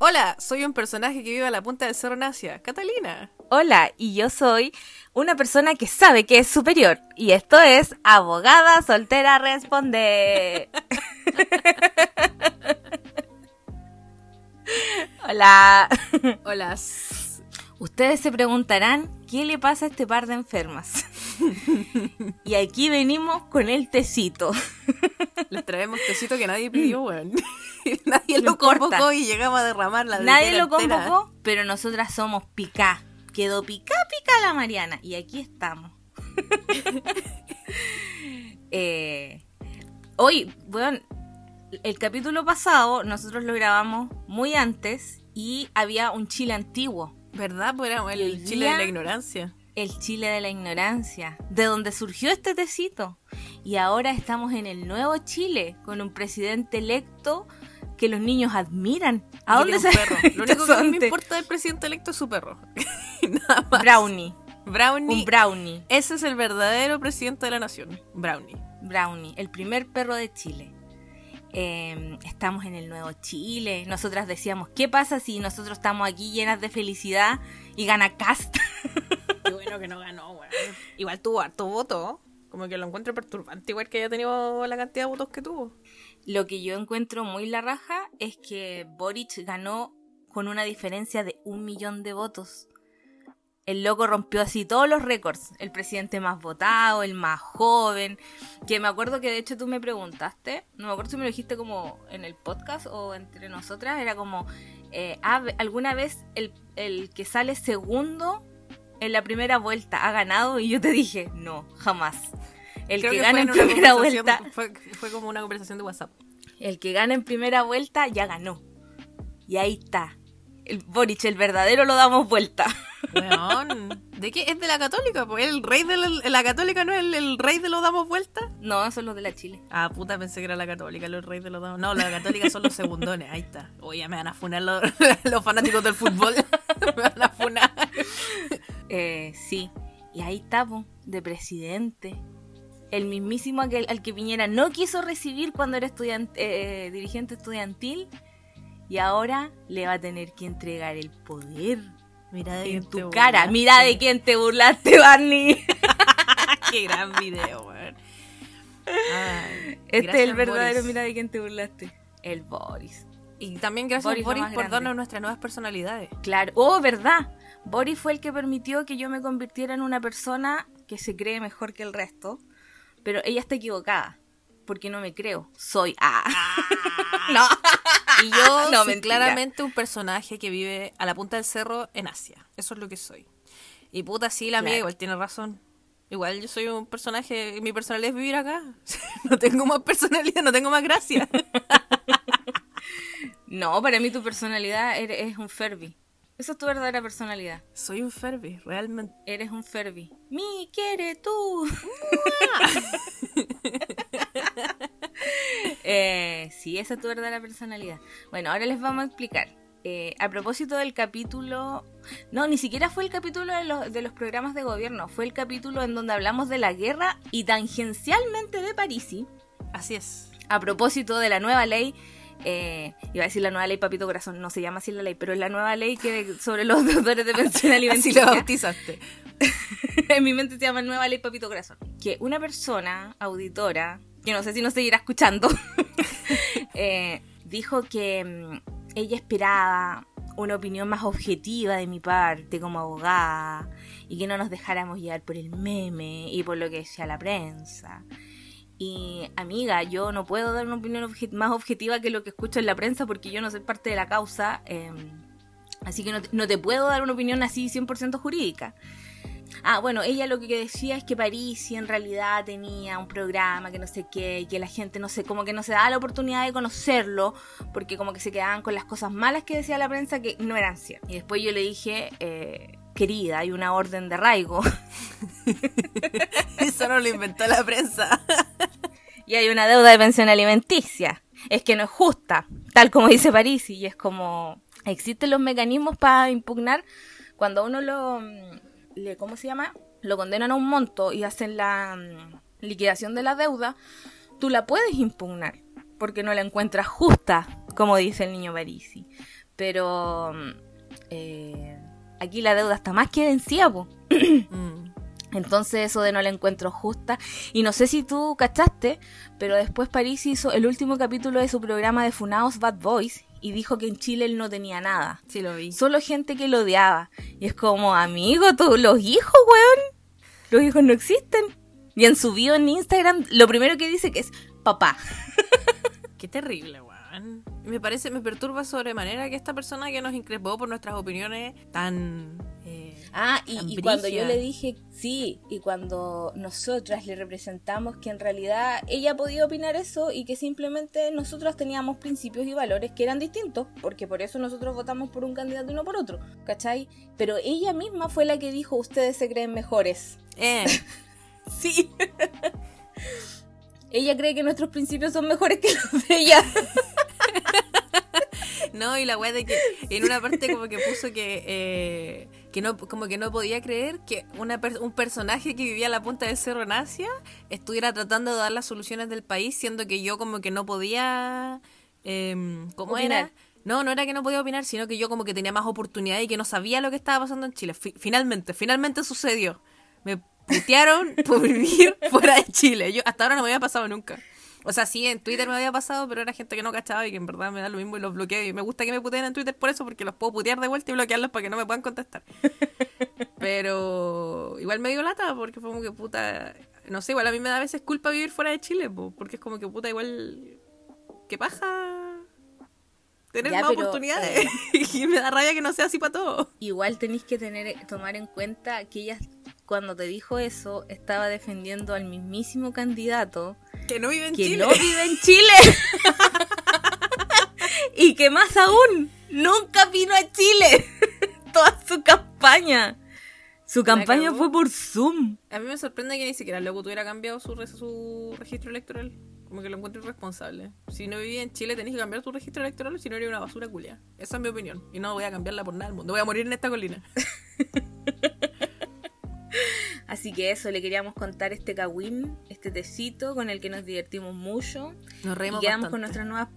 Hola, soy un personaje que vive a la punta del Cerro Nacia, Catalina. Hola, y yo soy una persona que sabe que es superior. Y esto es Abogada Soltera Responde. Hola. Hola. Ustedes se preguntarán qué le pasa a este par de enfermas. y aquí venimos con el tecito. Les traemos tecito que nadie pidió, weón. nadie lo convocó y llegamos a derramar la Nadie lo convocó, pero nosotras somos picá. Quedó picá, picá la Mariana. Y aquí estamos. eh, hoy, bueno, el capítulo pasado nosotros lo grabamos muy antes y había un Chile antiguo. ¿Verdad? Pues era el, Chile de la ignorancia. El Chile de la ignorancia, de donde surgió este tecito. Y ahora estamos en el nuevo Chile, con un presidente electo que los niños admiran. ¿A dónde se perro? Lo único que me importa del presidente electo es su perro. Nada más. Brownie. Brownie. Un brownie. Ese es el verdadero presidente de la nación. Brownie. Brownie, el primer perro de Chile. Em, estamos en el nuevo Chile. Nosotras decíamos, ¿qué pasa si nosotros estamos aquí llenas de felicidad y gana Cast? Qué bueno que no ganó, güey. Igual tuvo harto voto. Como que lo encuentro perturbante, igual que haya tenido la cantidad de votos que tuvo. Lo que yo encuentro muy la raja es que Boric ganó con una diferencia de un millón de votos el loco rompió así todos los récords. El presidente más votado, el más joven. Que me acuerdo que de hecho tú me preguntaste, no me acuerdo si me lo dijiste como en el podcast o entre nosotras, era como, eh, ¿alguna vez el, el que sale segundo en la primera vuelta ha ganado? Y yo te dije, no, jamás. El que, gana en primera vuelta. Fue, fue como una conversación de WhatsApp. El que gana en primera vuelta ya ganó. Y ahí está. El Boric, el verdadero, lo damos vuelta. ¿de qué? ¿Es de la católica? Pues el rey de la, católica no es el, rey de los damos vuelta. No, es los de la Chile. Ah, puta, pensé que era la católica, los reyes de los damos. No, la católica son los segundones, ahí está. Oye, me van a funar los, fanáticos del fútbol. me van a funar. Eh, sí. Y ahí está, de presidente. El mismísimo al que, al que Piñera no quiso recibir cuando era estudiante, eh, dirigente estudiantil. Y ahora le va a tener que entregar el poder Mira de en tu cara. Mira de quién te burlaste, Barney. Qué gran video, weón. Este es el verdadero mira de quién te burlaste. El Boris. Y también gracias Boris, por darnos nuestras nuevas personalidades. Claro. Oh, verdad. Boris fue el que permitió que yo me convirtiera en una persona que se cree mejor que el resto. Pero ella está equivocada. Porque no me creo. Soy A. Ah. no. Y yo no, soy claramente un personaje que vive a la punta del cerro en Asia. Eso es lo que soy. Y puta, sí, la mía igual tiene razón. Igual yo soy un personaje, mi personalidad es vivir acá. no tengo más personalidad, no tengo más gracia. no, para mí tu personalidad es un Ferbi. Esa es tu verdadera personalidad. Soy un Ferbi, realmente. Eres un Ferbi. Mi quiere tú. Eh, sí, esa es tu verdadera personalidad. Bueno, ahora les vamos a explicar. Eh, a propósito del capítulo, no, ni siquiera fue el capítulo de los, de los programas de gobierno, fue el capítulo en donde hablamos de la guerra y tangencialmente de Parisi. Así es. A propósito de la nueva ley eh, iba a decir la nueva ley Papito Corazón, no se llama así la ley, pero es la nueva ley que sobre los deudores de pensión alimenticia. así lo bautizaste. en mi mente se llama nueva ley Papito Corazón. Que una persona auditora, que no sé si nos seguirá escuchando, eh, dijo que mm, ella esperaba una opinión más objetiva de mi parte como abogada y que no nos dejáramos llevar por el meme y por lo que decía la prensa y amiga, yo no puedo dar una opinión más objetiva que lo que escucho en la prensa porque yo no soy parte de la causa. Em, así que no te, puedo dar una opinión así 100% jurídica. Ah, bueno, ella lo que decía es que París en realidad tenía un programa que no sé qué, y que la gente no sé, como que no se daba la oportunidad de conocerlo, porque como que se quedaban con las cosas malas que decía la prensa que no eran ciertas. Y después yo le dije, eh, querida, hay una orden de arraigo. Eso no lo inventó la prensa. y hay una deuda de pensión alimenticia. Es que no es justa, tal como dice París, y es como existen los mecanismos para impugnar cuando uno lo le, ¿cómo se llama? lo condenan a un monto y hacen la mm, liquidación de la deuda, tú la puedes impugnar porque no la encuentras justa como dice el niño Parisi. Pero eh, aquí la deuda está más que vencida. Mm. Entonces eso de no la encuentro justa. Y no sé si tú cachaste, pero después París hizo el último capítulo de su programa de Funaos Bad Boys y dijo que en Chile él no tenía nada. Sí, lo vi. Solo gente que lo odiaba. Y es como, amigo, todos los hijos, weón. Los hijos no existen. Y en su bio en Instagram, lo primero que dice que es papá. Qué terrible, weón. Me parece, me perturba sobremanera que esta persona que nos increpó por nuestras opiniones tan Ah, y, cuando yo le dije, sí, y cuando nosotras le representamos que en realidad ella podía opinar eso y que simplemente nosotros teníamos principios y valores que eran distintos, porque por eso nosotros votamos por un candidato y no por otro, ¿cachai? Pero ella misma fue la que dijo, ustedes se creen mejores. Eh. sí. ella cree que nuestros principios son mejores que los de ella. no, y la weá de que en una parte como que puso que... Eh, que no, como que no podía creer que una, un personaje que vivía a la punta del cerro en Asia estuviera tratando de dar las soluciones del país, siendo que yo como que no podía... Eh, ¿Cómo era? No, no era que no podía opinar, sino que yo como que tenía más oportunidad y que no sabía lo que estaba pasando en Chile. finalmente, finalmente sucedió. Me putearon por vivir fuera de Chile. Yo hasta ahora no me había pasado nunca. O sea, sí, en Twitter me había pasado, pero era gente que no cachaba y que en verdad me da lo mismo y los bloqueo. Y me gusta que me puteen en Twitter por eso, porque los puedo putear de vuelta y bloquearlos para que no me puedan contestar. pero igual me dio lata, porque fue como que puta. No sé, igual a mí me da a veces culpa vivir fuera de Chile, porque es como que puta, igual. ¿Qué paja? Tener más oportunidades. Eh, y me da rabia que no sea así para todo. Igual tenéis que tener, tomar en cuenta que ella, cuando te dijo eso, estaba defendiendo al mismísimo candidato que no vive en que Chile. no vive en Chile. y que más aún, nunca vino a Chile. Toda su campaña. Su campaña fue por Zoom. A mí me sorprende que ni siquiera luego tuviera cambiado su, su registro electoral. Como que lo encuentro irresponsable. Si no vivía en Chile, tenés que cambiar tu registro electoral, si no eres una basura culia. Esa es mi opinión. Y no voy a cambiarla por nada del mundo. Voy a morir en esta colina. Así que eso, le queríamos contar este kawin, este tecito con el que nos divertimos mucho. Nos reímos y quedamos con nuestras nuevas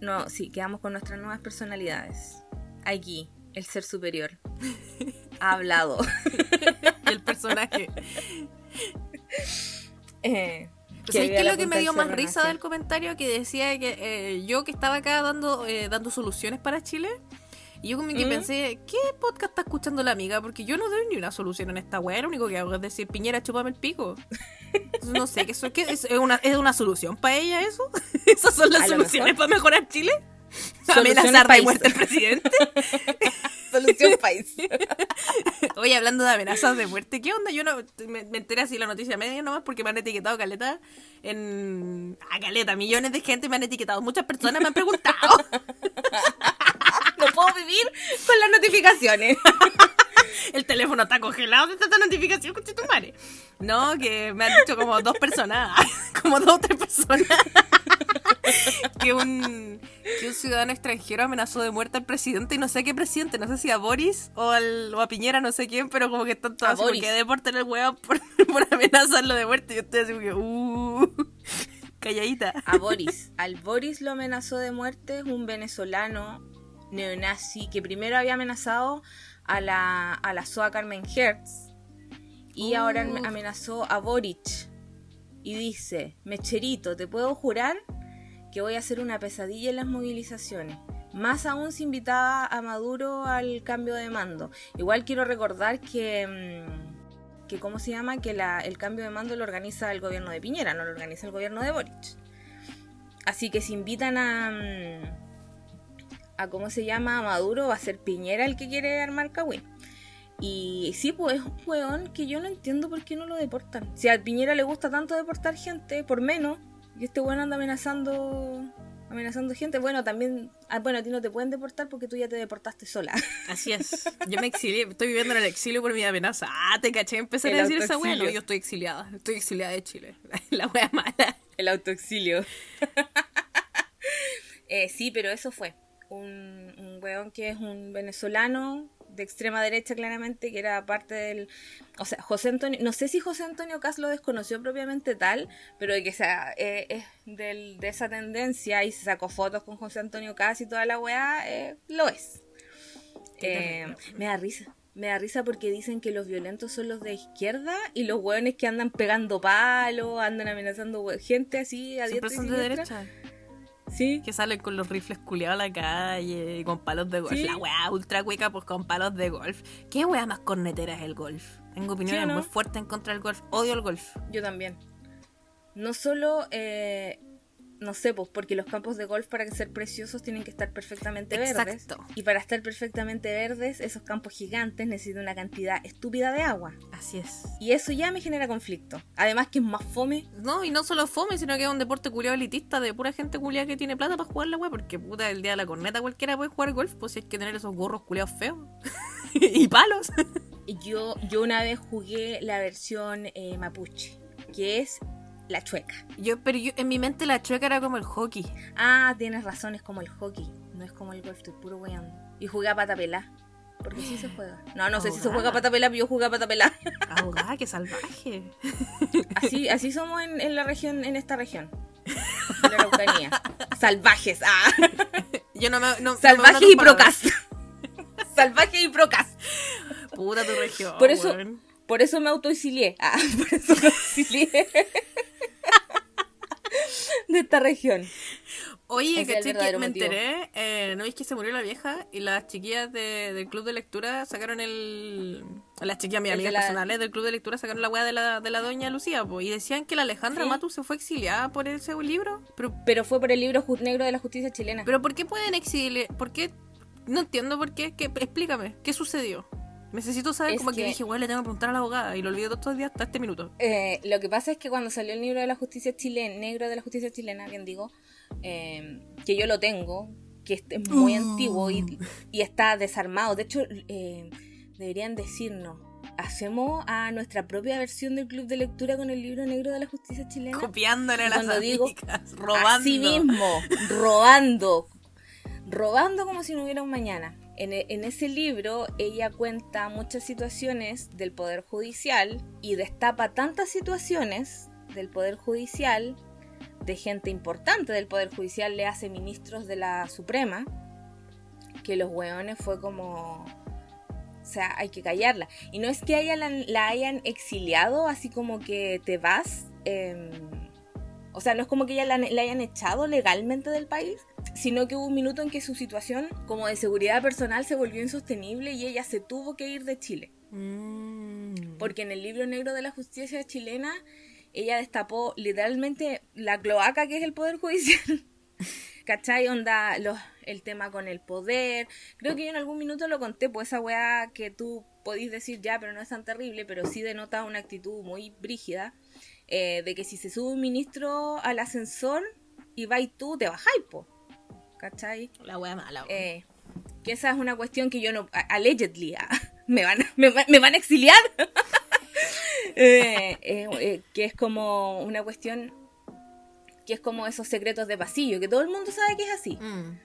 no, sí, quedamos con nuestras nuevas personalidades. Aquí, el ser superior. ha hablado. el personaje. Eh, ¿Sabes qué es lo que me dio más risa del comentario? Que decía que eh, yo que estaba acá dando, eh, dando soluciones para Chile, y yo como que ¿Mm? pensé, ¿qué podcast está escuchando la amiga? Porque yo no doy ni una solución en esta weá, lo único que hago es decir, Piñera, chupame el pico. no sé, ¿qué, eso, ¿es, una, ¿es una solución para ella eso? ¿Esas son las soluciones para mejorar Chile? ¿Amenazar de muerte al presidente? Solución país. Oye, hablando de amenazas de muerte, ¿qué onda? Yo no me, enteré así la noticia media nomás porque me han etiquetado caleta en. Ah, caleta, millones de gente me han etiquetado. Muchas personas me han preguntado no puedo vivir con las notificaciones. El teléfono está congelado de esta notificación, con tu madre. No, que me han dicho como dos personas, como dos o tres personas, que un, que un ciudadano extranjero amenazó de muerte al presidente y no sé qué presidente, no sé si a Boris o, al, o a Piñera, no sé quién, pero como que están todos así porque deporten el huevo por, por amenazarlo de muerte. Yo estoy así como que, uh, calladita. A Boris. Al Boris lo amenazó de muerte un venezolano neonazi que primero había amenazado a la, a la SOA Carmen Hertz y ahora amenazó a Boric. Y dice, Mecherito, te puedo jurar que voy a hacer una pesadilla en las movilizaciones. Más aún si invitaba a Maduro al cambio de mando. Igual quiero recordar que, mm, que ¿cómo se llama? Que la, el cambio de mando lo organiza el gobierno de Piñera, no lo organiza el gobierno de Boric. Así que si invitan a... A cómo se llama a Maduro, va a ser Piñera el que quiere armar Cagüín. Y sí, pues es un weón que yo no entiendo por qué no lo deportan. Si a Piñera le gusta tanto deportar gente, por menos, y este weón anda amenazando amenazando gente. Bueno, también, ah, bueno, a ti no te pueden deportar porque tú ya te deportaste sola. Así es. Yo me exilié, estoy viviendo en el exilio por mi amenaza. Ah, te caché, empecé a decir esa weá. No, yo estoy exiliada, estoy exiliada de Chile. La wea mala. El autoexilio. eh, sí, pero eso fue un, un weón que es un venezolano de extrema derecha claramente, que era parte del... O sea, José Antonio, no sé si José Antonio Cas lo desconoció propiamente tal, pero de que sea, eh, es del, de esa tendencia y se sacó fotos con José Antonio Cas y toda la weá, eh, lo es. Eh, me da risa. Me da risa porque dicen que los violentos son los de izquierda y los hueones que andan pegando palos, andan amenazando gente así a Siempre son de derecha. Sí. Que salen con los rifles culiados a la calle, con palos de golf. La weá ultra cuica, pues con palos de golf. ¿Qué weá más cornetera es el golf? Tengo opiniones muy fuertes en contra del golf. Odio el golf. Yo también. No solo eh, no sé, pues porque los campos de golf para ser preciosos tienen que estar perfectamente verdes. Y para estar perfectamente verdes, esos campos gigantes necesitan una cantidad estúpida de agua. Así es. Y eso ya me genera conflicto. Además que es más fome. No, y no solo fome, sino que es un deporte culiado elitista de pura gente culiada que tiene plata para jugar la weá, porque puta, el día de la corneta cualquiera puede jugar golf, pues si hay que tener esos gorros culiados feos. y palos. yo, yo una vez jugué la versión eh, mapuche, que es la chueca. Yo, pero yo, en mi mente la chueca era como el hockey. Ah, tienes razón, es como el hockey. No es como el golf, estoy puro weando. Y jugué a patapela. Porque sí se juega. No, no sé si se juega a patapela, pero yo jugué a patapela. Ahogada, qué salvaje. Así, así somos en, la región, en esta región. En la Araucanía. Salvajes. Ah. Yo no me. No, Salvajes y procas. Salvajes y procas. Puta tu región. Por eso, por eso me autoexilié. Ah, por eso me exilié de esta región. Oye, que me enteré, eh, ¿no veis que se murió la vieja? Y las chiquillas del club de lectura sacaron el... Las chiquillas, mis amigas personales del club de lectura sacaron la weá de la, de la doña Lucía, y decían que la Alejandra Matu se fue exiliada por ese libro. Pero, pero fue por el libro negro de la justicia chilena. Pero ¿por qué pueden exiliar? ¿Por qué? No entiendo por qué. Explícame, ¿qué sucedió? Necesito saber, como que, dije, bueno, le tengo que preguntar a la abogada y lo olvidé todos estos días hasta este minuto. Eh, lo que pasa es que cuando salió el libro de la justicia chilena, negro de la justicia chilena, bien digo, eh, que yo lo tengo, que es muy mm. antiguo y, está desarmado. De hecho, eh, deberían decirnos, hacemos a nuestra propia versión del club de lectura con el libro negro de la justicia chilena. Copiándole a las digo, robando. Así mismo, robando. Robando como si no hubiera un mañana. E, en, ese libro ella cuenta muchas situaciones del Poder Judicial y destapa tantas situaciones del Poder Judicial, de gente importante del Poder Judicial, le hace ministros de la Suprema, que los hueones fue como... O sea, hay que callarla. Y no es que ella la, hayan exiliado, así como que te vas... Em, o sea, no es como que ella la, hayan echado legalmente del país, sino que hubo un minuto en que su situación como de seguridad personal se volvió insostenible y ella se tuvo que ir de Chile. Mm. Porque en el libro negro de la justicia chilena, ella destapó literalmente la cloaca que es el Poder Judicial. ¿Cachai? Onda los, el tema con el poder. Creo que yo en algún minuto lo conté, pues esa weá que tú podís decir ya, pero no es tan terrible, pero sí denota una actitud muy brígida eh, de que si se sube un ministro al ascensor y vais tú, te bajáis, po. ¿Cachai? La wea mala, eh, que esa es una cuestión que yo no. Allegedly, ah, me, van, me, van a exiliar. Eh, que es como una cuestión. Que es como esos secretos de pasillo, que todo el mundo sabe que es así. Mm.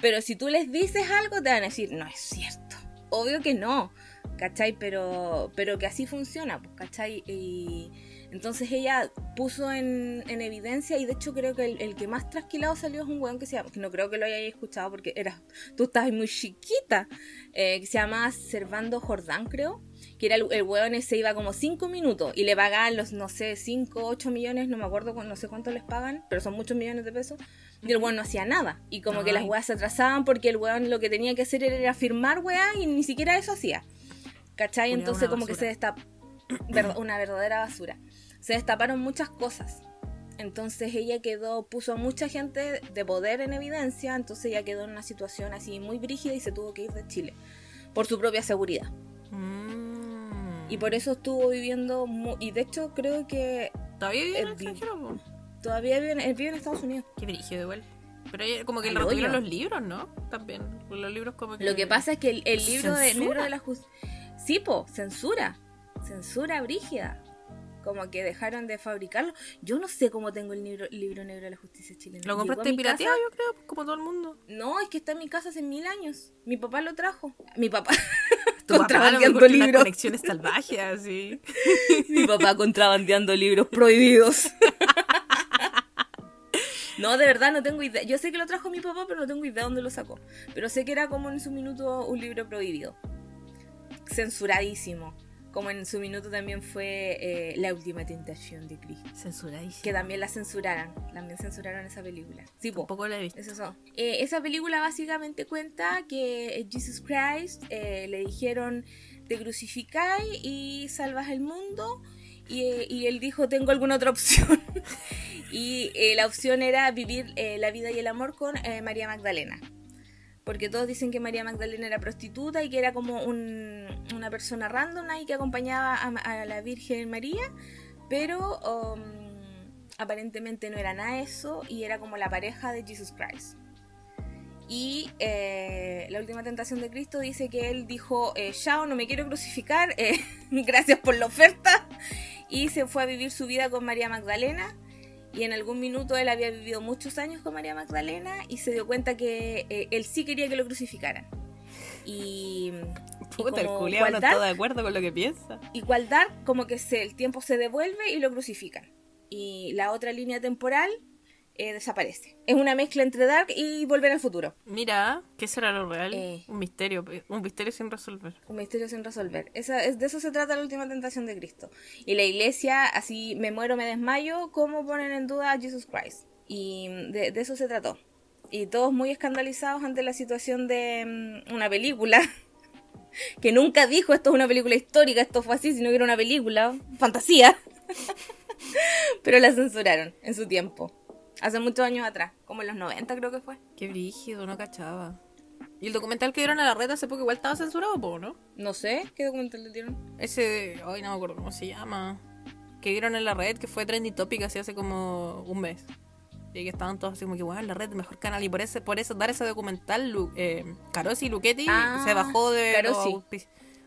Pero si tú les dices algo, te van a decir, no es cierto. Obvio que no, ¿cachai? Pero, pero que así funciona, pues, ¿cachai? Y entonces ella puso en, evidencia, y de hecho creo que el, que más trasquilado salió es un weón que se llama, que no creo que lo hayáis escuchado porque era, tú estabas muy chiquita, eh, que se llama Servando Jordán, creo, que era el, el weón ese iba como 5 minutos y le pagaban los, no sé, 5, 8 millones, no me acuerdo, no sé cuánto les pagan, pero son muchos millones de pesos, y el weón no hacía nada. Y como que las weas se atrasaban porque el weón lo que tenía que hacer era firmar weá y ni siquiera eso hacía. ¿Cachai? Entonces como que se destapó una verdadera basura se destaparon muchas cosas. Entonces ella quedó, puso a mucha gente de poder en evidencia, entonces ella quedó en una situación así muy brígida y se tuvo que ir de Chile por su propia seguridad. Mm. Y por eso estuvo viviendo, y de hecho creo que... ¿Todavía vive en extranjero? Todavía vive en, vive en Estados Unidos. Qué brígido igual. Pero como que le retuvieron los libros, ¿no? También. Los libros como que... Lo que pasa es que el, libro de negro de la justicia... Sí, po, censura. Censura brígida. Como que dejaron de fabricarlo. Yo no sé cómo tengo el libro, libro negro de la justicia chilena. ¿Lo compraste pirateado, yo creo, como todo el mundo? No, es que está en mi casa hace mil años. Mi papá lo trajo. Mi papá. contrabandeando libros. conexiones salvajes, así. mi papá contrabandeando libros prohibidos. No, de verdad no tengo idea. Yo sé que lo trajo mi papá, pero no tengo idea de dónde lo sacó. Pero sé que era como en su minuto un libro prohibido. Censuradísimo. Como en su minuto también fue eh, La última tentación de Cristo. Censuradísimo. Que también la censuraron. También censuraron esa película. Sí, poco la he visto. Eso eh, esa película básicamente cuenta que Jesus Christ eh, le dijeron te crucificáis y salvas el mundo. Y, y, él dijo, tengo alguna otra opción. Y eh, la opción era vivir eh, la vida y el amor con eh, María Magdalena. Porque todos dicen que María Magdalena era prostituta y que era como una persona random ahí que acompañaba a, la Virgen María. Pero um, aparentemente no era nada eso y era como la pareja de Jesus Christ. Y la última tentación de Cristo dice que él dijo, chao, no me quiero crucificar, gracias por la oferta. Y se fue a vivir su vida con María Magdalena y en algún minuto él había vivido muchos años con María Magdalena y se dio cuenta que eh, él sí quería que lo crucificaran. Y. Puta, el no está de acuerdo con lo que piensa. Igualdad, como que se, el tiempo se devuelve y lo crucifican. Y la otra línea temporal eh, desaparece. Es una mezcla entre Dark y Volver al Futuro. Mira, ¿qué será lo real? Eh. un misterio, un misterio sin resolver. Un misterio sin resolver. Esa, es, de eso se trata la última tentación de Cristo. Y la iglesia, así me muero, me desmayo, ¿cómo ponen en duda a Jesus Christ? Y de, eso se trató. Y todos muy escandalizados ante la situación de mm, una película que nunca dijo esto es una película histórica, esto fue así, sino que era una película, fantasía. Pero la censuraron en su tiempo. Hace muchos años atrás, como en los 90 creo que fue. Qué brígido, no cachaba. ¿Y el documental que dieron a la red hace poco igual estaba censurado, ¿no? No sé, ¿qué documental le dieron? Ese, hoy no me acuerdo cómo se llama. Que vieron en la red, que fue Trendy Topic así hace como un mes. Y que estaban todos así como que, bueno, la red, mejor canal. Y por ese, por eso dar ese documental, eh, Carosi y Luchetti ah, se bajó de los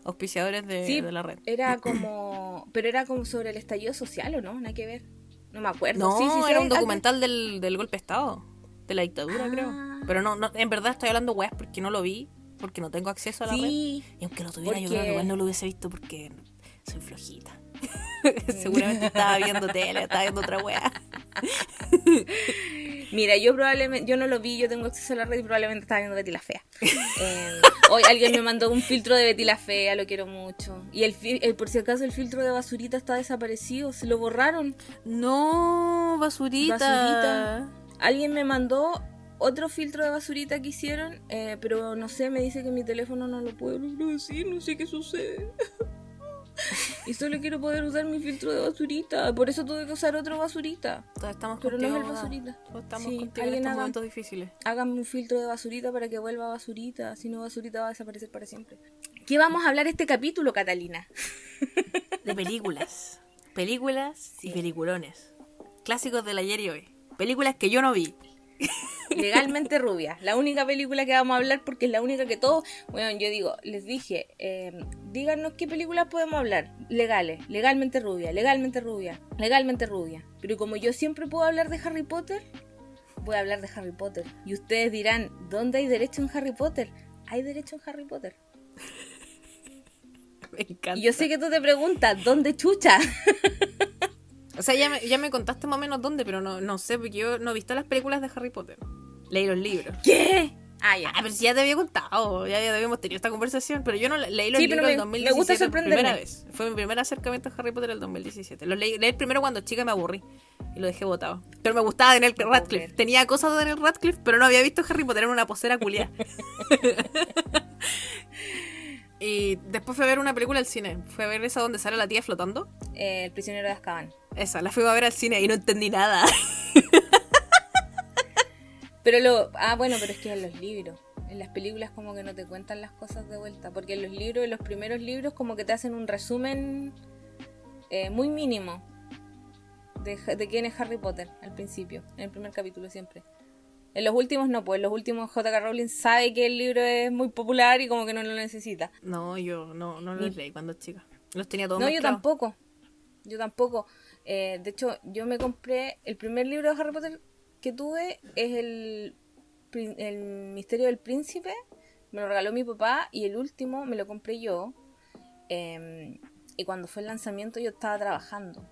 auspiciadores de, de la red. Era como, pero era como sobre el estallido social, ¿o no? Nada que ver. No me acuerdo. No, sí, sí, era un documental del, del, golpe de Estado, de la dictadura, creo. Ah. Pero no, no, en verdad estoy hablando weas porque no lo vi, porque no tengo acceso a la red. Y aunque lo tuviera, yo creo que igual no lo hubiese visto porque soy flojita. Seguramente estaba viendo tele, estaba viendo otra wea. Mira, yo probablemente, yo no lo vi, yo tengo acceso a la red y probablemente estaba viendo Betty la Fea. Eh, hoy alguien me mandó un filtro de Betty la Fea, lo quiero mucho. Y el, el, por si acaso el filtro de basurita está desaparecido, se lo borraron. No, basurita. Basurita. Alguien me mandó otro filtro de basurita que hicieron, eh, pero no sé, me dice que mi teléfono no lo puede decir, no sé qué sucede. y solo quiero poder usar mi filtro de basurita. Por eso tuve que usar otro basurita. Todos estamos Pero no es el basurita. Todos estamos contigo en estos momentos difíciles. Háganme un filtro de basurita para que vuelva basurita. Si no, basurita va a desaparecer para siempre. ¿Qué vamos a hablar este capítulo, Catalina? De películas. Películas y peliculones. Clásicos del ayer y hoy. Películas que yo no vi. Legalmente rubia. La única película que vamos a hablar porque es la única que todos. Bueno, yo digo, les dije, eh, díganos qué películas podemos hablar. Legales, legalmente rubia, legalmente rubia, legalmente rubia. Pero como yo siempre puedo hablar de Harry Potter, voy a hablar de Harry Potter. Y ustedes dirán, ¿dónde hay derecho en Harry Potter? Hay derecho en Harry Potter. Me encanta. Y yo sé que tú te preguntas, ¿dónde chucha? O sea, ya me, ya me contaste más o menos dónde, pero no, no sé, porque yo no he visto las películas de Harry Potter. Leí los libros. ¿Qué? Ah, ya. Ah, pero si ya te había contado, ya, ya habíamos tenido esta conversación, pero yo no leí los libros en 2017 me gusta sorprenderme. primera vez. Fue mi primer acercamiento a Harry Potter en el 2017. Lo leí, leí primero cuando chica me aburrí y lo dejé botado. Pero me gustaba Daniel Radcliffe. Tenía cosas de Daniel Radcliffe, pero no había visto Harry Potter en una posera culiada. y después fui a ver una película al cine. Fue a ver esa donde sale la tía flotando. Eh, el prisionero de Azkaban. Esa, la fui a ver al cine y no entendí nada. pero lo. Ah, bueno, pero es que en los libros. En las películas como que no te cuentan las cosas de vuelta. Porque en los libros, en los primeros libros, como que te hacen un resumen eh, muy mínimo de, de, quién es Harry Potter al principio, en el primer capítulo siempre. En los últimos no, pues en los últimos J.K. Rowling sabe que el libro es muy popular y como que no lo necesita. No, yo no, no lo leí cuando chica. Los tenía todos No, yo tampoco. yo tampoco. Eh, de hecho, yo me compré el primer libro de Harry Potter que tuve es el, el Misterio del Príncipe. Me lo regaló mi papá y el último me lo compré yo. Em, y cuando fue el lanzamiento yo estaba trabajando.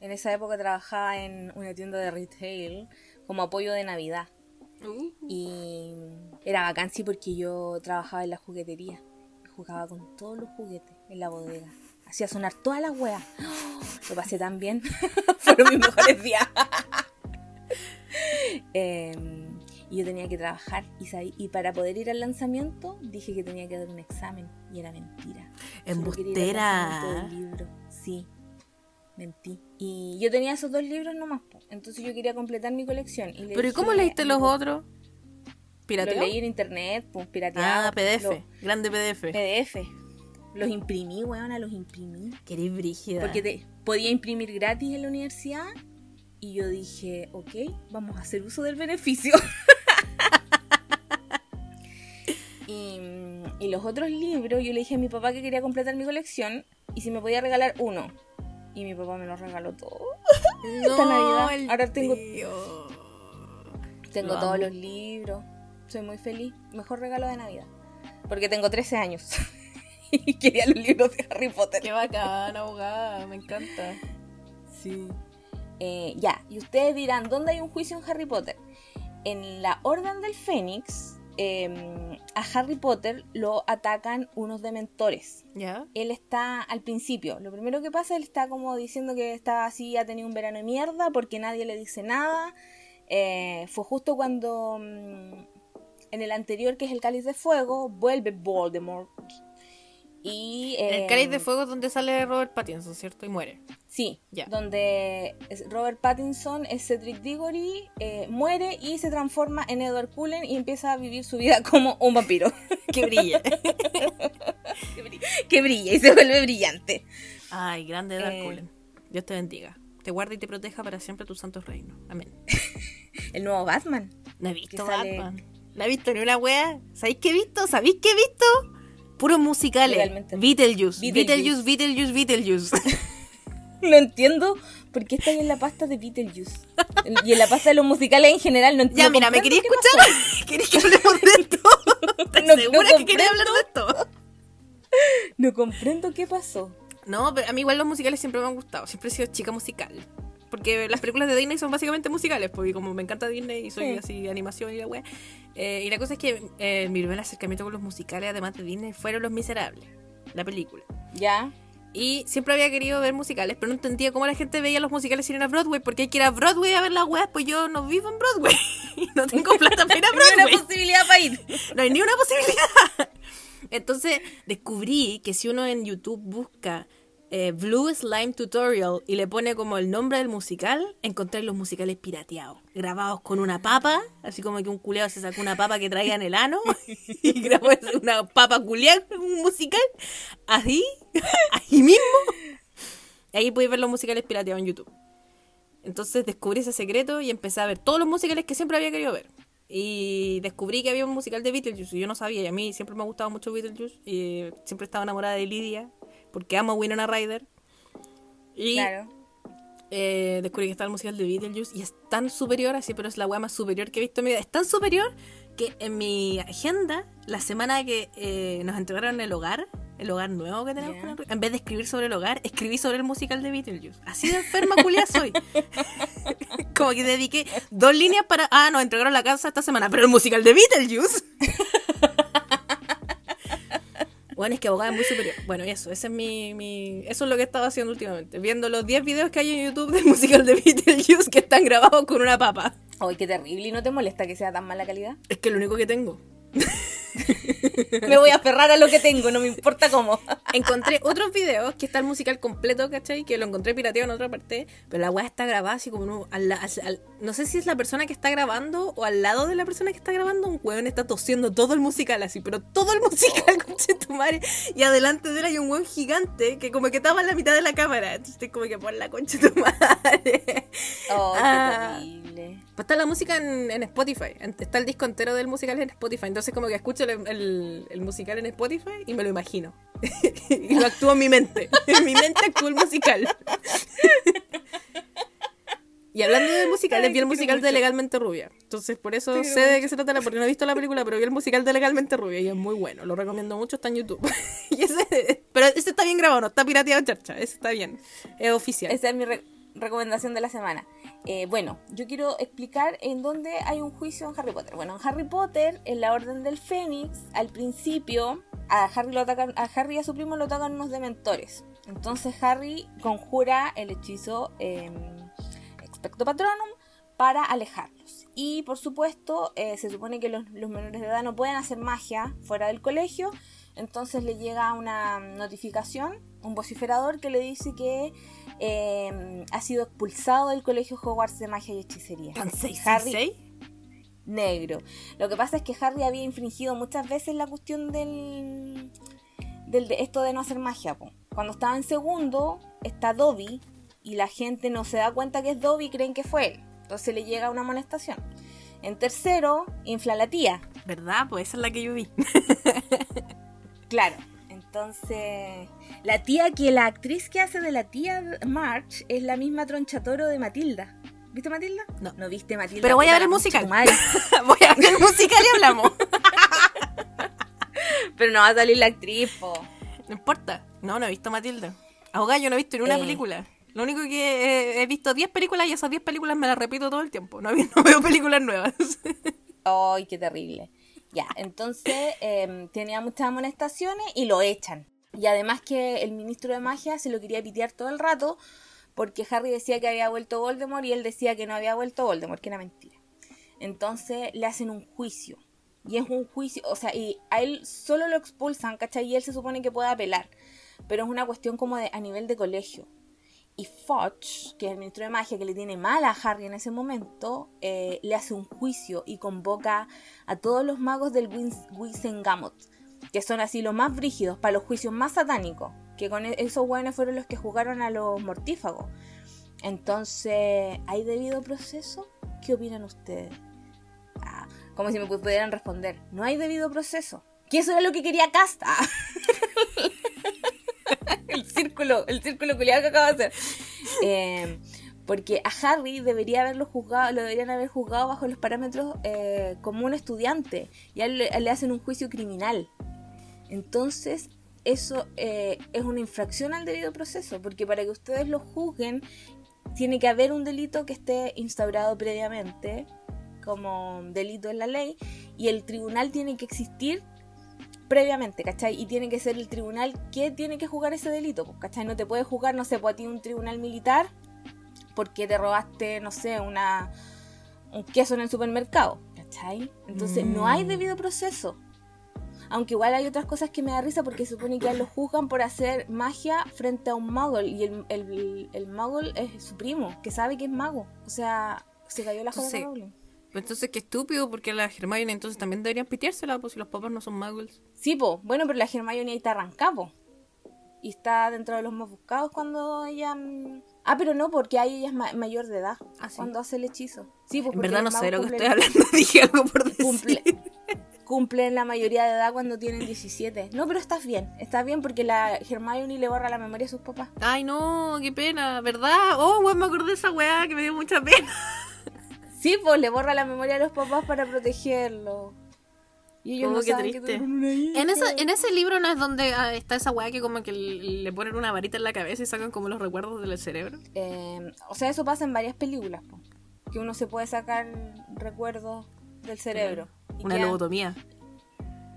En esa época trabajaba en una tienda de retail como apoyo de Navidad. Uh. Y era sí, porque yo trabajaba en la juguetería. Jugaba con todos los juguetes en la bodega. Hacía sonar todas las weas. lo pasé tan bien. Fueron mis mejores días. Em, y yo tenía que trabajar y, y para poder ir al lanzamiento dije que tenía que dar un examen y era mentira. Embustera. libro. Sí, mentí. Y yo tenía esos dos libros nomás, entonces yo quería completar mi colección. ¿Pero y cómo leíste los otros? ¿Pirateado? Lo leí en internet, pues pirateado. Ah, PDF, grande PDF. PDF. Los imprimí, weona, los imprimí. Querés brígida. Porque te, podía imprimir gratis en la universidad y yo dije, ok, vamos a hacer uso del beneficio. y, los otros libros, yo le dije a mi papá que quería completar mi colección y si me podía regalar uno. Y mi papá me lo regaló todo. Esta Navidad. Ahora tengo. Tengo todos los libros. Soy muy feliz. Mejor regalo de Navidad. Porque tengo 13 años. y quería los libros de Harry Potter. Qué bacán, abogada. Me encanta. Sí. Eh, ya, y ustedes dirán, ¿dónde hay un juicio en Harry Potter? En la Orden del Fénix, em, a Harry Potter lo atacan unos dementores. ¿Ya? Él está al principio. Lo primero que pasa, él está como diciendo que está así, ha tenido un verano de mierda porque nadie le dice nada. Eh, fue justo cuando mm, en el anterior, que es el Cáliz de Fuego, vuelve Voldemort y, el Cáliz de em, Fuego es donde sale Robert Pattinson, ¿cierto? Y muere. Sí, donde Robert Pattinson es Cedric Diggory, eh, muere y se transforma en Edward Cullen y empieza a vivir su vida como un vampiro. que brilla. que brilla y se vuelve brillante. Ay, grande Edward eh, Cullen. Dios te bendiga. Te guarde y te proteja para siempre tu santo reino. Amén. el nuevo Batman. No he visto Batman. No he visto ni una wea. ¿Sabéis qué he visto? ¿Sabéis qué he visto? Puros musicales. Beetlejuice. Beetlejuice, Beetlejuice, Beetlejuice. no entiendo por qué está ahí en la pasta de Beetlejuice. y en la pasta de los musicales en general no entiendo. Ya, mira, ¿me quería escuchar? ¿Querías que hablemos de esto? ¿Estás no, segura que quería hablar de esto? No comprendo qué pasó. No, pero a mí igual los musicales siempre me han gustado. Siempre he sido chica musical. Porque las películas de Disney son básicamente musicales, porque como me encanta Disney y soy así de animación y la wea. Eh, y la cosa es que eh, mi primer acercamiento con los musicales, además de Disney, fueron Los Miserables, la película. Ya. Y siempre había querido ver musicales, pero no entendía cómo la gente veía los musicales sin ir a Broadway, porque hay que ir a Broadway a ver las weas, pues yo no vivo en Broadway. y no tengo plata para ir a Broadway. no hay una posibilidad para ir. no hay ni una posibilidad. Entonces descubrí que si uno en YouTube busca eh, Blue Slime Tutorial y le pone como el nombre del musical, encontré los musicales pirateados, grabados con una papa, así como que un culeado se sacó una papa que traía en el ano y grabó una papa culeada un musical, así, ahí mismo. ahí pude ver los musicales pirateados en YouTube. Entonces descubrí ese secreto y empecé a ver todos los musicales que siempre había querido ver. Y descubrí que había un musical de Beetlejuice y yo no sabía. Y a mí siempre me ha gustado mucho Beetlejuice. Y siempre estaba enamorada de Lidia, porque amo a Winona Ryder. Y claro. eh, descubrí que está el musical de Beetlejuice y es tan superior, así, pero es la weá más superior que he visto en mi vida. Es tan superior que en mi agenda, la semana que eh, nos entregaron el hogar, el hogar nuevo que tenemos, en vez de escribir sobre el hogar, escribí sobre el musical de Beetlejuice. Así de enferma culia soy. Como que dediqué dos líneas para. Ah, nos entregaron la casa esta semana, pero el musical de Beetlejuice. Bueno, es que abogada es muy superior. Bueno, eso, ese es mi, mi, eso es lo que he estado haciendo últimamente. Viendo los 10 videos que hay en YouTube del musical de Beetlejuice que están grabados con una papa. Ay, qué terrible. ¿Y no te molesta que sea tan mala calidad? Es que lo único que tengo. me voy a aferrar a lo que tengo, no me importa cómo. encontré otros videos que está el musical completo, ¿cachai? Que lo encontré pirateado en otra parte, pero la weá está grabada así como no sé si es la persona que está grabando o al lado de la persona que está grabando, un weón está tosiendo todo el musical así, pero todo el musical, conche tu madre. Y adelante de él hay un weón gigante que como que estaba en la mitad de la cámara. Entonces como que por la concha tu madre. Oh, qué ah. terrible. Pues está la música en, Spotify. Está el disco entero del musical en Spotify. Entonces como que escucho el, el, musical en Spotify y me lo imagino. y lo actúo en mi mente. En mi mente actúo el musical. Y hablando de musicales, vi el musical de Legalmente Rubia. Entonces, por eso sé de qué se trata, porque no he visto la película, pero vi el musical de Legalmente Rubia y es muy bueno. Lo recomiendo mucho, está en YouTube. pero ese está bien grabado, no está pirateado, charcha. Ese está bien. Es oficial. Esa es mi recomendación de la semana. Eh, bueno, yo quiero explicar en dónde hay un juicio en Harry Potter. Bueno, en Harry Potter, en la Orden del Fénix, al principio, a Harry, lo atacan, a Harry y a su primo lo atacan unos dementores. Entonces Harry conjura el hechizo... Eh, Patronum para alejarlos. Y por supuesto, eh, se supone que los, menores de edad no pueden hacer magia fuera del colegio, entonces le llega una notificación, un vociferador que le dice que eh, ha sido expulsado del colegio Hogwarts de magia y hechicería. Harry negro. Lo que pasa es que Harry había infringido muchas veces la cuestión del, del de esto de no hacer magia. Cuando estaba en segundo, está Dobby, y la gente no se da cuenta que es Dobby y creen que fue él. Entonces le llega una amonestación. En tercero, infla la tía. ¿Verdad? Pues esa es la que yo vi. claro. Entonces, la tía que la actriz que hace de la tía March es la misma tronchatoro de Matilda. ¿Viste Matilda? No. No viste Matilda. Pero voy a ver el musical. voy a ver el musical y hablamos. Pero no va a salir la actriz, po. No importa. No, no he visto Matilda. Ahoga, yo no he visto en una eh, película. Lo único que he, visto 10 películas y esas 10 películas me las repito todo el tiempo. No, veo películas nuevas. Ay, qué terrible. Ya, entonces em, tenía muchas amonestaciones y lo echan. Y además que el ministro de magia se lo quería pitear todo el rato porque Harry decía que había vuelto Voldemort y él decía que no había vuelto Voldemort, que era mentira. Entonces le hacen un juicio. Y es un juicio, o sea, y a él solo lo expulsan, ¿cachai? Y él se supone que puede apelar. Pero es una cuestión como de, a nivel de colegio y Fudge, que es el ministro de magia que le tiene mal a Harry en ese momento, eh, le hace un juicio y convoca a todos los magos del Wisengamot, que son así los más brígidos, para los juicios más satánicos, que con e-, esos buenos fueron los que jugaron a los mortífagos. Entonces, ¿hay debido proceso? ¿Qué opinan ustedes? Ah, como si me pudieran responder, no hay debido proceso. Que eso era lo que quería Casta. el círculo, el círculo que acaba de hacer. Eh, porque a Harry debería haberlo juzgado, lo deberían haber juzgado bajo los parámetros eh, como un estudiante. Y a él le, hacen un juicio criminal. Entonces, eso eh, es una infracción al debido proceso, porque para que ustedes lo juzguen, tiene que haber un delito que esté instaurado previamente como delito en la ley, y el tribunal tiene que existir previamente, ¿cachai? Y tiene que ser el tribunal que tiene que jugar ese delito, pues, ¿cachai? No te puede jugar, no sé, pues a ti un tribunal militar porque te robaste, no sé, una un queso en el supermercado, ¿cachai? Entonces no hay mm. debido proceso. Aunque igual hay otras cosas que me da risa porque se supone que ya lo juzgan por hacer magia frente a un mago y el, el, el, mago es su primo, que sabe que es mago. O sea, se cayó la joda entonces, qué estúpido, porque la Hermione entonces también deberían piteársela, pues si los papás no son muggles. Sí, pues, bueno, pero la Hermione ahí está arrancada, Y está dentro de los más buscados cuando ella... Mm, ah, pero no, porque ahí ella es mayor de edad. ¿Ah, Cuando hace el hechizo. Sí, pues En verdad no sé lo que estoy hablando, dije algo por decir. Cumple, cumplen la mayoría de edad cuando tienen 17. No, pero estás bien, estás bien porque la Hermione le borra la memoria a sus papás. Ay, no, qué pena, ¿verdad? Oh, weón, me acordé de esa weá que me dio mucha pena. Sí, pues le borra la memoria a los papás para protegerlo. Y ellos no saben triste. en, en ese libro no es donde ah, está esa weá que como que le ponen una varita en la cabeza y sacan como los recuerdos del cerebro. Eh, o sea, eso pasa en varias películas, que uno se puede sacar recuerdos del cerebro. una lobotomía.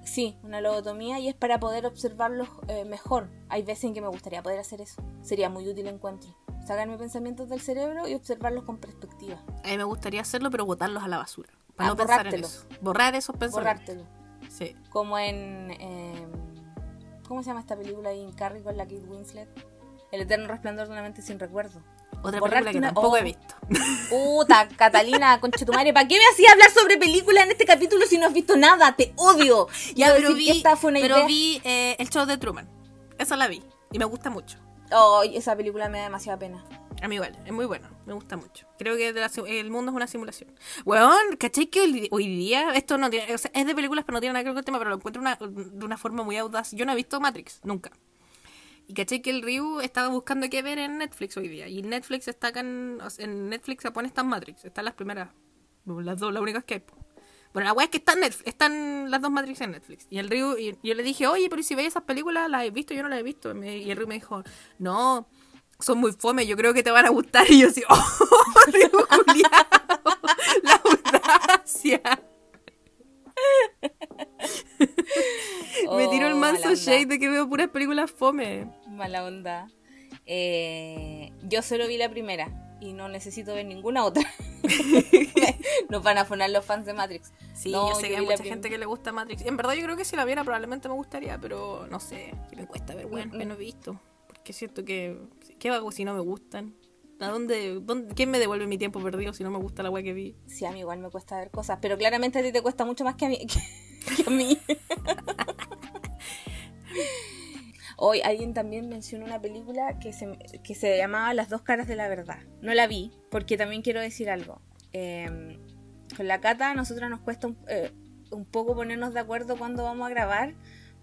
Sí, una lobotomía y es para poder observarlos eh, mejor. Hay veces en que me gustaría poder hacer eso. Sería muy útil encuentro sacarme pensamientos del cerebro y observarlos con perspectiva. A mí me gustaría hacerlo, pero botarlos a la basura. Para ah, no pensar en eso. Borrar esos pensamientos. Borrártelo. Sí. Como en. Em, ¿Cómo se llama esta película de Carrey con la Kate Winslet? El eterno resplandor de una mente sin recuerdo. Otra película que tampoco he oh. visto. Puta, Catalina, conchetumare, ¿para qué me hacía hablar sobre películas en este capítulo si no has visto nada? Te odio. Ya, pero vi, pero vi eh, el show de Truman. Esa la vi. Y me gusta mucho. Oh, esa película me da demasiada pena. A mí igual, es muy bueno, me gusta mucho. Creo que el mundo es una simulación. Weón, ¿cachai que hoy, día esto no tiene, es de películas pero no tiene nada que ver con el tema, pero lo encuentro de una forma muy audaz. Yo no he visto Matrix, nunca. Y caché que el Ryu estaba buscando qué ver en Netflix hoy día. Y Netflix está acá en, en Netflix se pone estas Matrix. Están las primeras. Las dos, las únicas que hay. Bueno, la weá es que están, Netflix, están las dos Matrix en Netflix. Y el Ryu, y yo le dije, oye, pero si veis esas películas, las he visto, yo no las he visto. Y el Ryu me dijo, no, son muy fome, yo creo que te van a gustar. Y yo así, oh, Ryu la audacia. me tiro el oh, manso shade de que veo puras películas fome mala onda. Eh, yo solo vi la primera y no necesito ver ninguna otra. Nos van a poner los fans de Matrix. Sí, yo sé que hay mucha gente que le gusta Matrix. En verdad yo creo que si la viera probablemente me gustaría, pero no sé, me cuesta ver, bueno, no he visto. Porque siento que, ¿qué hago si no me gustan? ¿A dónde, ¿Quién me devuelve mi tiempo perdido si no me gusta la wea que vi? Sí, a mí igual me cuesta ver cosas, pero claramente a ti te cuesta mucho más que a mí. que a mí. Hoy alguien también mencionó una película que se, que se llamaba Las dos caras de la verdad. No la vi, porque también quiero decir algo. Em, con la Cata a nosotros nos cuesta eh, un, poco ponernos de acuerdo cuando vamos a grabar,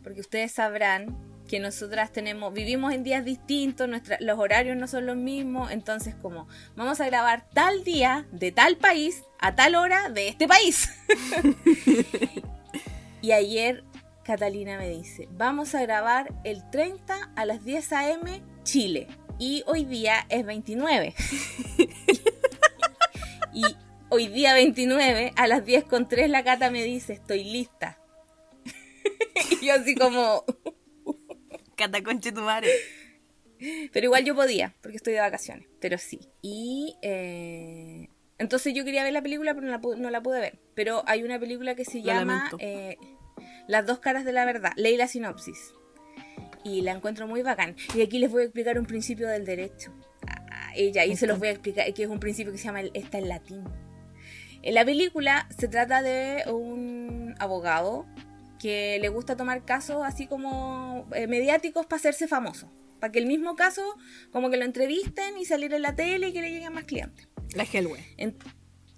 porque ustedes sabrán que nosotras tenemos, vivimos en días distintos, los horarios no son los mismos, entonces como vamos a grabar tal día de tal país a tal hora de este país. y ayer Catalina me dice, vamos a grabar el 30 a las 10 a.m. Chile. Y hoy día es 29. y hoy día 29 a las 10 con 3 la Cata me dice, estoy lista. y yo así como... Cata conche tu madre. Pero igual yo podía, porque estoy de vacaciones. Pero sí. Y... Eh, entonces yo quería ver la película, pero no la, pude, ver. Pero hay una película que se llama... Las dos caras de la verdad. Leí la sinopsis. Y la encuentro muy bacán. Y aquí les voy a explicar un principio del derecho. A ella. Y se los voy a explicar, que es un principio que se llama está en latín. En la película se trata de un abogado que le gusta tomar casos así como eh, mediáticos para hacerse famoso. Para que el mismo caso, como que lo entrevisten y salir en la tele y que le lleguen más clientes. La Hellway.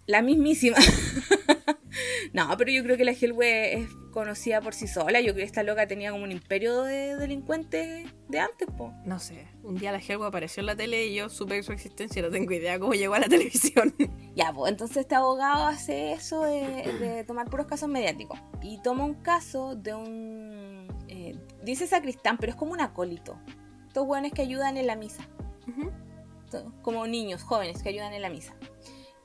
La mismísima. no, pero yo creo que la Hellway es conocida por sí sola. Yo creo que esta loca tenía como un imperio de delincuentes de antes, po. No sé. Un día la Hellway apareció en la tele y yo supe su existencia. No tengo idea cómo llegó a la televisión. Ya, pues entonces este abogado hace eso de, tomar puros casos mediáticos. Y toma un caso de un. Eh, dice sacristán, pero es como un acólito. Estos buenos que ayudan en la misa. Como niños, jóvenes que ayudan en la misa.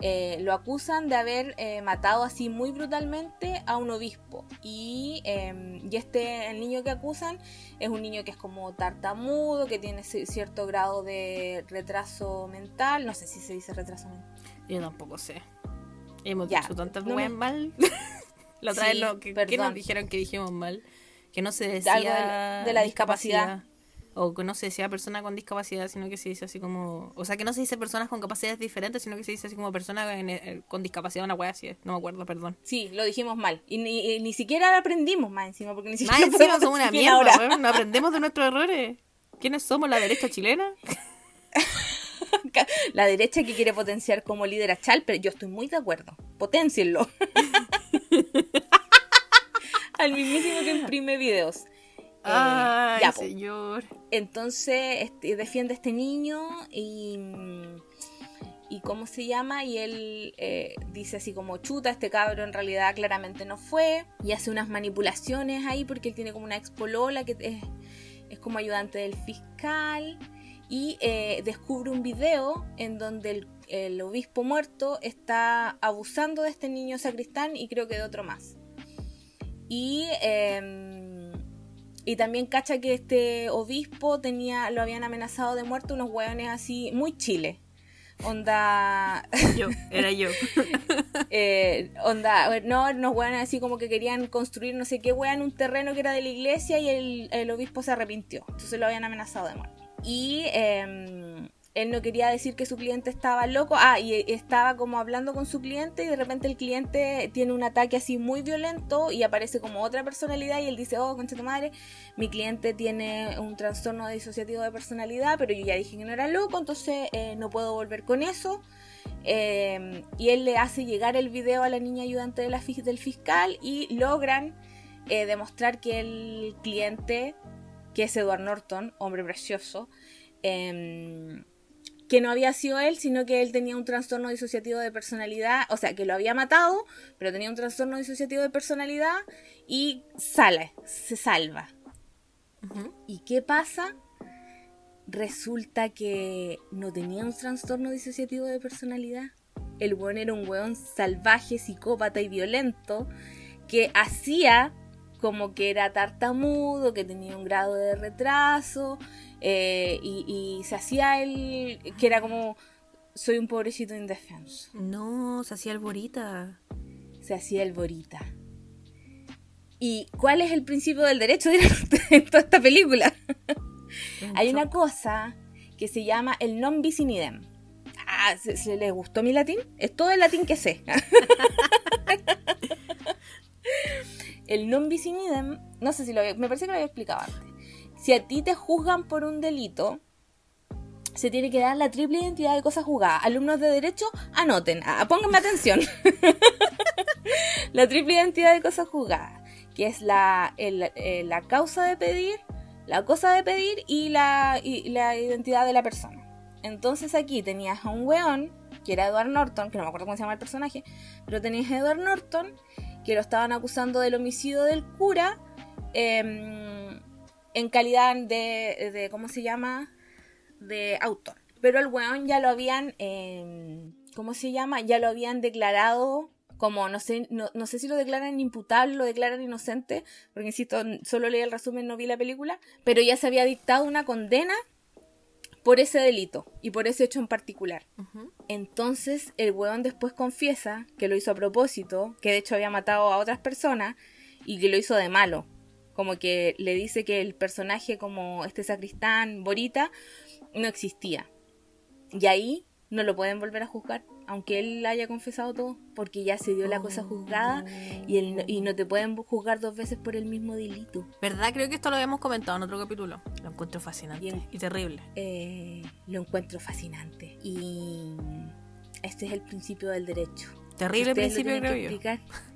Eh, lo acusan de haber eh, matado así muy brutalmente a un obispo. Y, em, y, este, el niño que acusan es un niño que es como tartamudo, que tiene cierto grado de retraso mental. No sé si se dice retraso mental. Yo tampoco sé. Hemos dicho tantas no mal. la otra vez que, nos dijeron que dijimos mal. Que no se decía de, la discapacidad o que no se decía persona con discapacidad, sino que se dice así como, o sea, que no se dice personas con capacidades diferentes, sino que se dice así como persona con discapacidad, una wea así, no me acuerdo, perdón. Sí, lo dijimos mal. Y ni, ni siquiera lo aprendimos más encima, porque ni siquiera más encima somos una mierda, no aprendemos de nuestros errores. ¿Quiénes somos? ¿La derecha chilena? la derecha que quiere potenciar como líder a Chal, pero yo estoy muy de acuerdo. Potencienlo. Al mismísimo que imprime videos. Eh, Ay, señor. Entonces este, defiende a este niño y. ¿Y cómo se llama? Y él eh, dice así como chuta, este cabro en realidad claramente no fue. Y hace unas manipulaciones ahí porque él tiene como una expolola que es, es como ayudante del fiscal. Y eh, descubre un video en donde el, el obispo muerto está abusando de este niño sacristán y creo que de otro más. Y em, y también cacha que este obispo tenía, lo habían amenazado de muerte unos hueones así, muy chile. Onda. Yo, era yo. eh, onda, no, unos hueones así como que querían construir no sé qué hueón un terreno que era de la iglesia y el, el, obispo se arrepintió. Entonces lo habían amenazado de muerte. Y. Eh, él no quería decir que su cliente estaba loco. Ah, y estaba como hablando con su cliente y de repente el cliente tiene un ataque así muy violento y aparece como otra personalidad y él dice, oh, concha tu madre, mi cliente tiene un trastorno disociativo de personalidad, pero yo ya dije que no era loco, entonces eh, no puedo volver con eso. Em, y él le hace llegar el video a la niña ayudante del fiscal y logran eh, demostrar que el cliente, que es Edward Norton, hombre precioso, em, que no había sido él, sino que él tenía un trastorno disociativo de personalidad, o sea, que lo había matado, pero tenía un trastorno disociativo de personalidad y sale, se salva. ¿Y qué pasa? Resulta que no tenía un trastorno disociativo de personalidad. El weón era un weón salvaje, psicópata y violento que hacía como que era tartamudo, que tenía un grado de retraso, eh, y, se hacía el que era como, soy un pobrecito indefenso. No, se hacía el borita. Se hacía el borita. ¿Y cuál es el principio del derecho de toda esta película? Hay una cosa que se llama el non bis in idem. Ah, ¿se, ¿se, les gustó mi latín? Es todo el latín que sé. el non bis in idem, no sé si lo había, me parece que lo había explicado antes. Si a ti te juzgan por un delito, se tiene que dar la triple identidad de cosas juzgadas. Alumnos de derecho, anoten, ah, pónganme atención. la triple identidad de cosas juzgadas, que es la, eh, la causa de pedir, la cosa de pedir y la, y la identidad de la persona. Entonces aquí tenías a un weón, que era Edward Norton, que no me acuerdo cómo se llama el personaje, pero tenías a Edward Norton, que lo estaban acusando del homicidio del cura em, en calidad de, ¿cómo se llama? De autor. Pero el weón ya lo habían, em, ¿cómo se llama? Ya lo habían declarado como, no sé, no, no, sé si lo declaran imputable, lo declaran inocente, porque insisto, solo leí el resumen, no vi la película, pero ya se había dictado una condena por ese delito y por ese hecho en particular. Entonces el weón después confiesa que lo hizo a propósito, que de hecho había matado a otras personas y que lo hizo de malo. Como que le dice que el personaje como este sacristán, Borita, no existía. Y ahí no lo pueden volver a juzgar aunque él haya confesado todo, porque ya se dio la cosa juzgada y, él, y no te pueden juzgar dos veces por el mismo delito. ¿Verdad? Creo que esto lo habíamos comentado en otro capítulo. Lo encuentro fascinante y terrible. Eh, lo encuentro fascinante. Y este es el principio del derecho. Terrible principio, creo yo.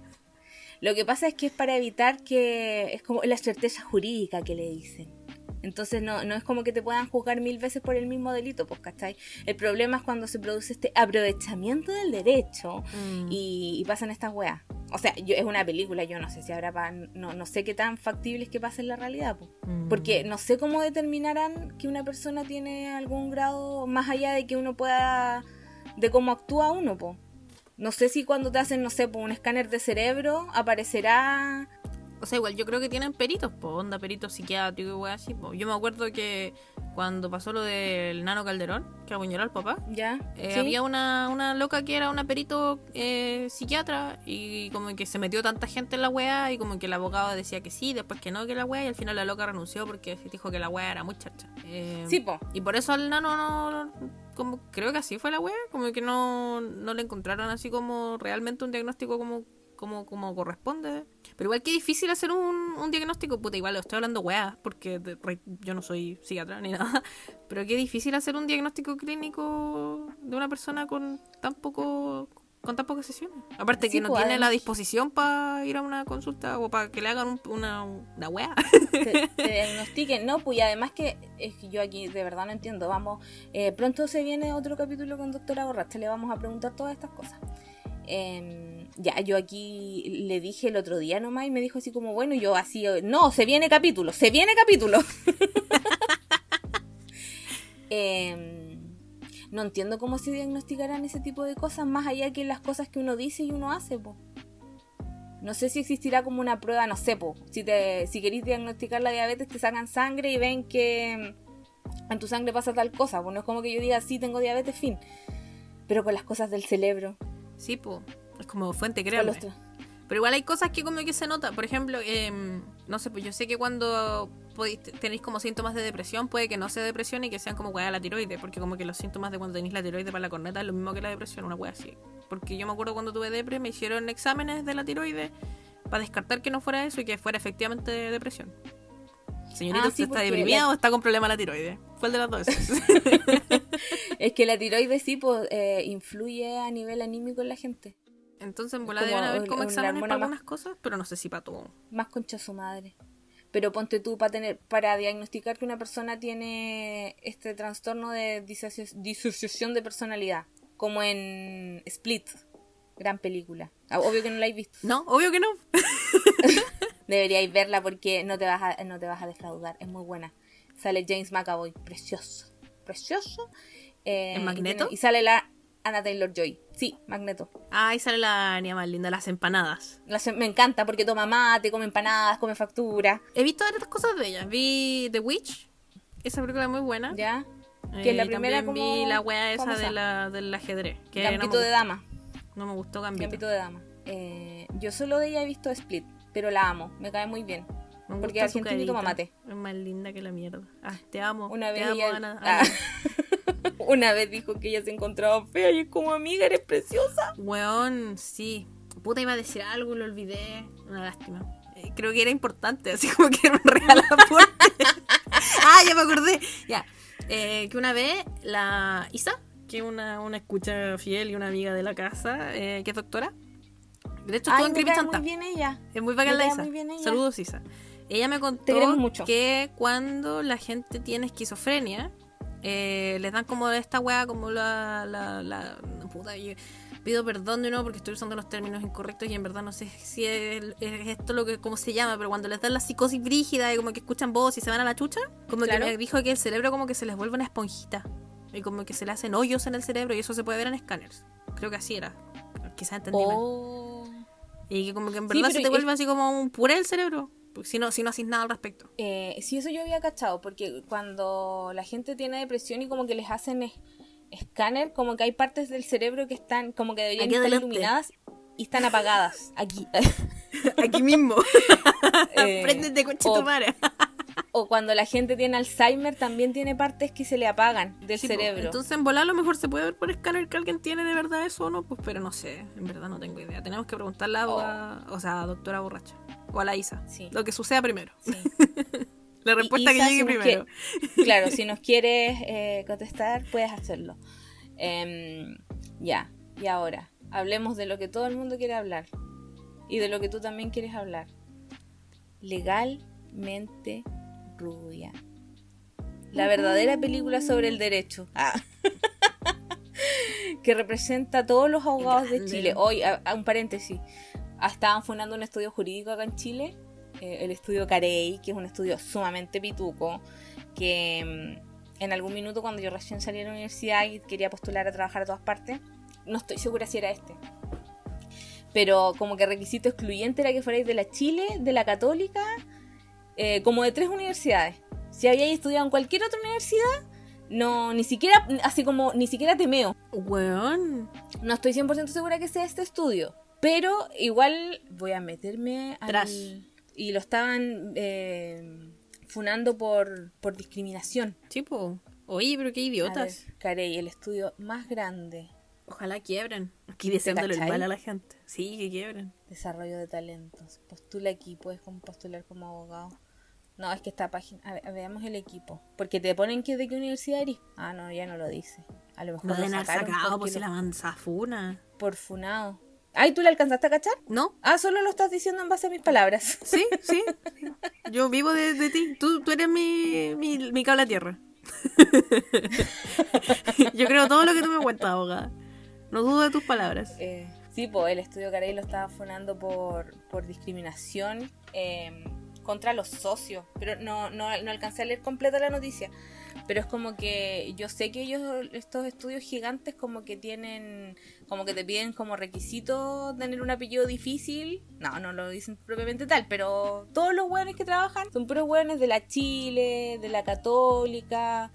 Lo que pasa es que es para evitar que es como la certeza jurídica que le dicen. Entonces no, no es como que te puedan juzgar mil veces por el mismo delito, pues, ¿cachai? El problema es cuando se produce este aprovechamiento del derecho mm. y, pasan estas weas. O sea, yo, es una película, yo no sé si habrá, no, no sé qué tan factible es que pase en la realidad, pues. Porque no sé cómo determinarán que una persona tiene algún grado más allá de que uno pueda, de cómo actúa uno, pues. No sé si cuando te hacen, no sé, un escáner de cerebro aparecerá o sea, igual yo creo que tienen peritos, po, onda peritos psiquiátricos y así. Po. Yo me acuerdo que cuando pasó lo del Nano Calderón, que apuñaló al papá, ya eh, había una, una loca que era una perito eh, psiquiatra y como que se metió tanta gente en la wea y como que el abogado decía que sí, después que no, que la wea y al final la loca renunció porque dijo que la wea era muy chacha. Eh, sí, po. Y por eso al Nano no, como creo que así fue la wea, como que no, no le encontraron así como realmente un diagnóstico como como, como corresponde. Pero igual que difícil hacer un, un diagnóstico, puta, igual lo estoy hablando weá, porque yo no soy psiquiatra ni nada. Pero qué difícil hacer un diagnóstico clínico de una persona con tan poco con tan pocas sesiones. Aparte que no pues, tiene la disposición para ir a una consulta o para que le hagan una, una weá. Te, diagnostiquen, no, pues y además que es que yo aquí de verdad no entiendo. Vamos, eh, pronto se viene otro capítulo con doctora Borracha, le vamos a preguntar todas estas cosas. Em, ya, yo aquí le dije el otro día nomás y me dijo así como, bueno, yo así, no, se viene capítulo, se viene capítulo. Em, no entiendo cómo se diagnosticarán ese tipo de cosas más allá que las cosas que uno dice y uno hace, po. No sé si existirá como una prueba, no sé, po. Si, te, si queréis diagnosticar la diabetes, te sacan sangre y ven que en tu sangre pasa tal cosa. Pues no es como que yo diga, sí, tengo diabetes, fin. Pero con las cosas del cerebro, Sí, pues. Es como fuente, creo. Pero igual hay cosas que como que se nota. Por ejemplo, em, no sé, pues yo sé que cuando tenéis como síntomas de depresión, puede que no sea depresión y que sean como weá la tiroides, porque como que los síntomas de cuando tenéis la tiroides para la corneta es lo mismo que la depresión, una weá así. Porque yo me acuerdo cuando tuve depre, me hicieron exámenes de la tiroides para descartar que no fuera eso y que fuera efectivamente depresión. Señorita, ah, ¿usted está deprimida o está con problema la tiroides? ¿Cuál de las dos? es que la tiroides sí pues, eh, influye a nivel anímico en la gente. Entonces en bola deben haber como exámenes para algunas cosas, pero no sé si para todo. Más concha su madre. Pero ponte tú para tener, para diagnosticar que una persona tiene este trastorno de disociación de personalidad, como en Split, gran película. Ah, obvio que no la habéis visto. No, obvio que no. Deberíais verla porque no te vas a, no te vas a defraudar, es muy buena. Sale James McAvoy, precioso, precioso. Eh, ¿En Magneto? Y sale la Anna Taylor Joy. Sí, Magneto. Ah, ahí sale la niña más linda, las empanadas. me encanta porque toma mate, come empanadas, come factura. He visto otras cosas de ella. Vi The Witch. Esa película es muy buena. Ya. Que es la eh, primera como... vi la wea esa de la, del ajedrez. Que Gambito de dama. No me gustó Gambito. Gambito de dama. Eh, yo solo de ella he visto Split, pero la amo. Me cae muy bien. porque argentino toma mate. Es más linda que la mierda. Ah, te amo. Una vez te amo, Ana. Ah. Una vez dijo que ella se encontraba fea y es como amiga, eres preciosa. Weón, sí. Puta, iba a decir algo, lo olvidé. Una lástima. Eh, creo que era importante, así como que me regala ah, ya me acordé. Ya. Eh, que una vez la Isa, que es una, una escucha fiel y una amiga de la casa, eh, que es doctora. De hecho, estuvo en Creepy muy bien ella. Es muy bacán la Isa. Saludos, Isa. Ella me contó que cuando la gente tiene esquizofrenia, eh, les dan como esta weá, como la, la, la puta, yo pido perdón de nuevo porque estoy usando los términos incorrectos y en verdad no sé si es, esto lo que como se llama, pero cuando les dan la psicosis brígida y como que escuchan voz y se van a la chucha, como que me dijo que el cerebro como que se les vuelve una esponjita y como que se le hacen hoyos en el cerebro y eso se puede ver en escáneres. Creo que así era. Quizás entendí oh. Y que como que en verdad se te vuelve así como un puré el cerebro si no, si no haces nada al respecto. Eh, sí, eso yo había cachado, porque cuando la gente tiene depresión y como que les hacen escáner, como que hay partes del cerebro que están, como que deberían estar iluminadas y están apagadas. Aquí. Aquí mismo. eh, Préndete tu madre. O cuando la gente tiene Alzheimer también tiene partes que se le apagan del cerebro. entonces en volar a lo mejor se puede ver por escáner que alguien tiene de verdad eso o no, pues pero no sé, en verdad no tengo idea. Tenemos que preguntarle a, oh. o sea, a doctora borracha o a la Isa. Lo que suceda primero. la respuesta que llegue primero. claro, si nos quieres eh, contestar, puedes hacerlo. Em, ya, y ahora, hablemos de lo que todo el mundo quiere hablar. Y de lo que tú también quieres hablar. Legalmente rubia. La verdadera película sobre el derecho. Ah. que representa a todos los abogados de Chile. Hoy, a, un paréntesis, estaban fundando un estudio jurídico acá en Chile, eh, el estudio Carey, que es un estudio sumamente pituco, que mm, en algún minuto cuando yo recién salí de la universidad y quería postular a trabajar a todas partes, no estoy segura si era este. Pero como que requisito excluyente era que fuerais de la Chile, de la Católica, eh, como de tres universidades. Si habíais estudiado en cualquier otra universidad, no, ni siquiera, así como, ni siquiera temeo. Weón. No estoy 100% segura que sea este estudio. Pero igual voy a meterme al... Y lo estaban eh, funando por, por discriminación. Tipo, oye, pero qué idiotas. Carey, el estudio más grande. Ojalá quiebren. Aquí deseándole el mal a la gente. Sí, que quiebren. Desarrollo de talentos. Postula aquí, puedes postular como abogado. No, es que esta página. A veamos el equipo. Porque te ponen que de qué universidad eres. Ah, no, ya no lo dice. A lo mejor. No lo sacado, pues si la manzafuna. Por funado. Ay, ¿tú le alcanzaste a cachar? No. Ah, solo lo estás diciendo en base a mis palabras. Sí, sí. Yo vivo de, ti. Tú, tú eres mi, mi, mi cable a tierra. Yo creo todo lo que tú me cuentas, abogada. No dudo de tus palabras. Eh, sí, pues el estudio Carey lo estaba fonando por, por discriminación. Eh, contra los socios, pero no, no, no alcancé a leer completa la noticia. Pero es como que yo sé que ellos, estos estudios gigantes, como que tienen, como que te piden como requisito tener un apellido difícil. No, no lo dicen propiamente tal, pero todos los hueones que trabajan son puros hueones de la Chile, de la Católica,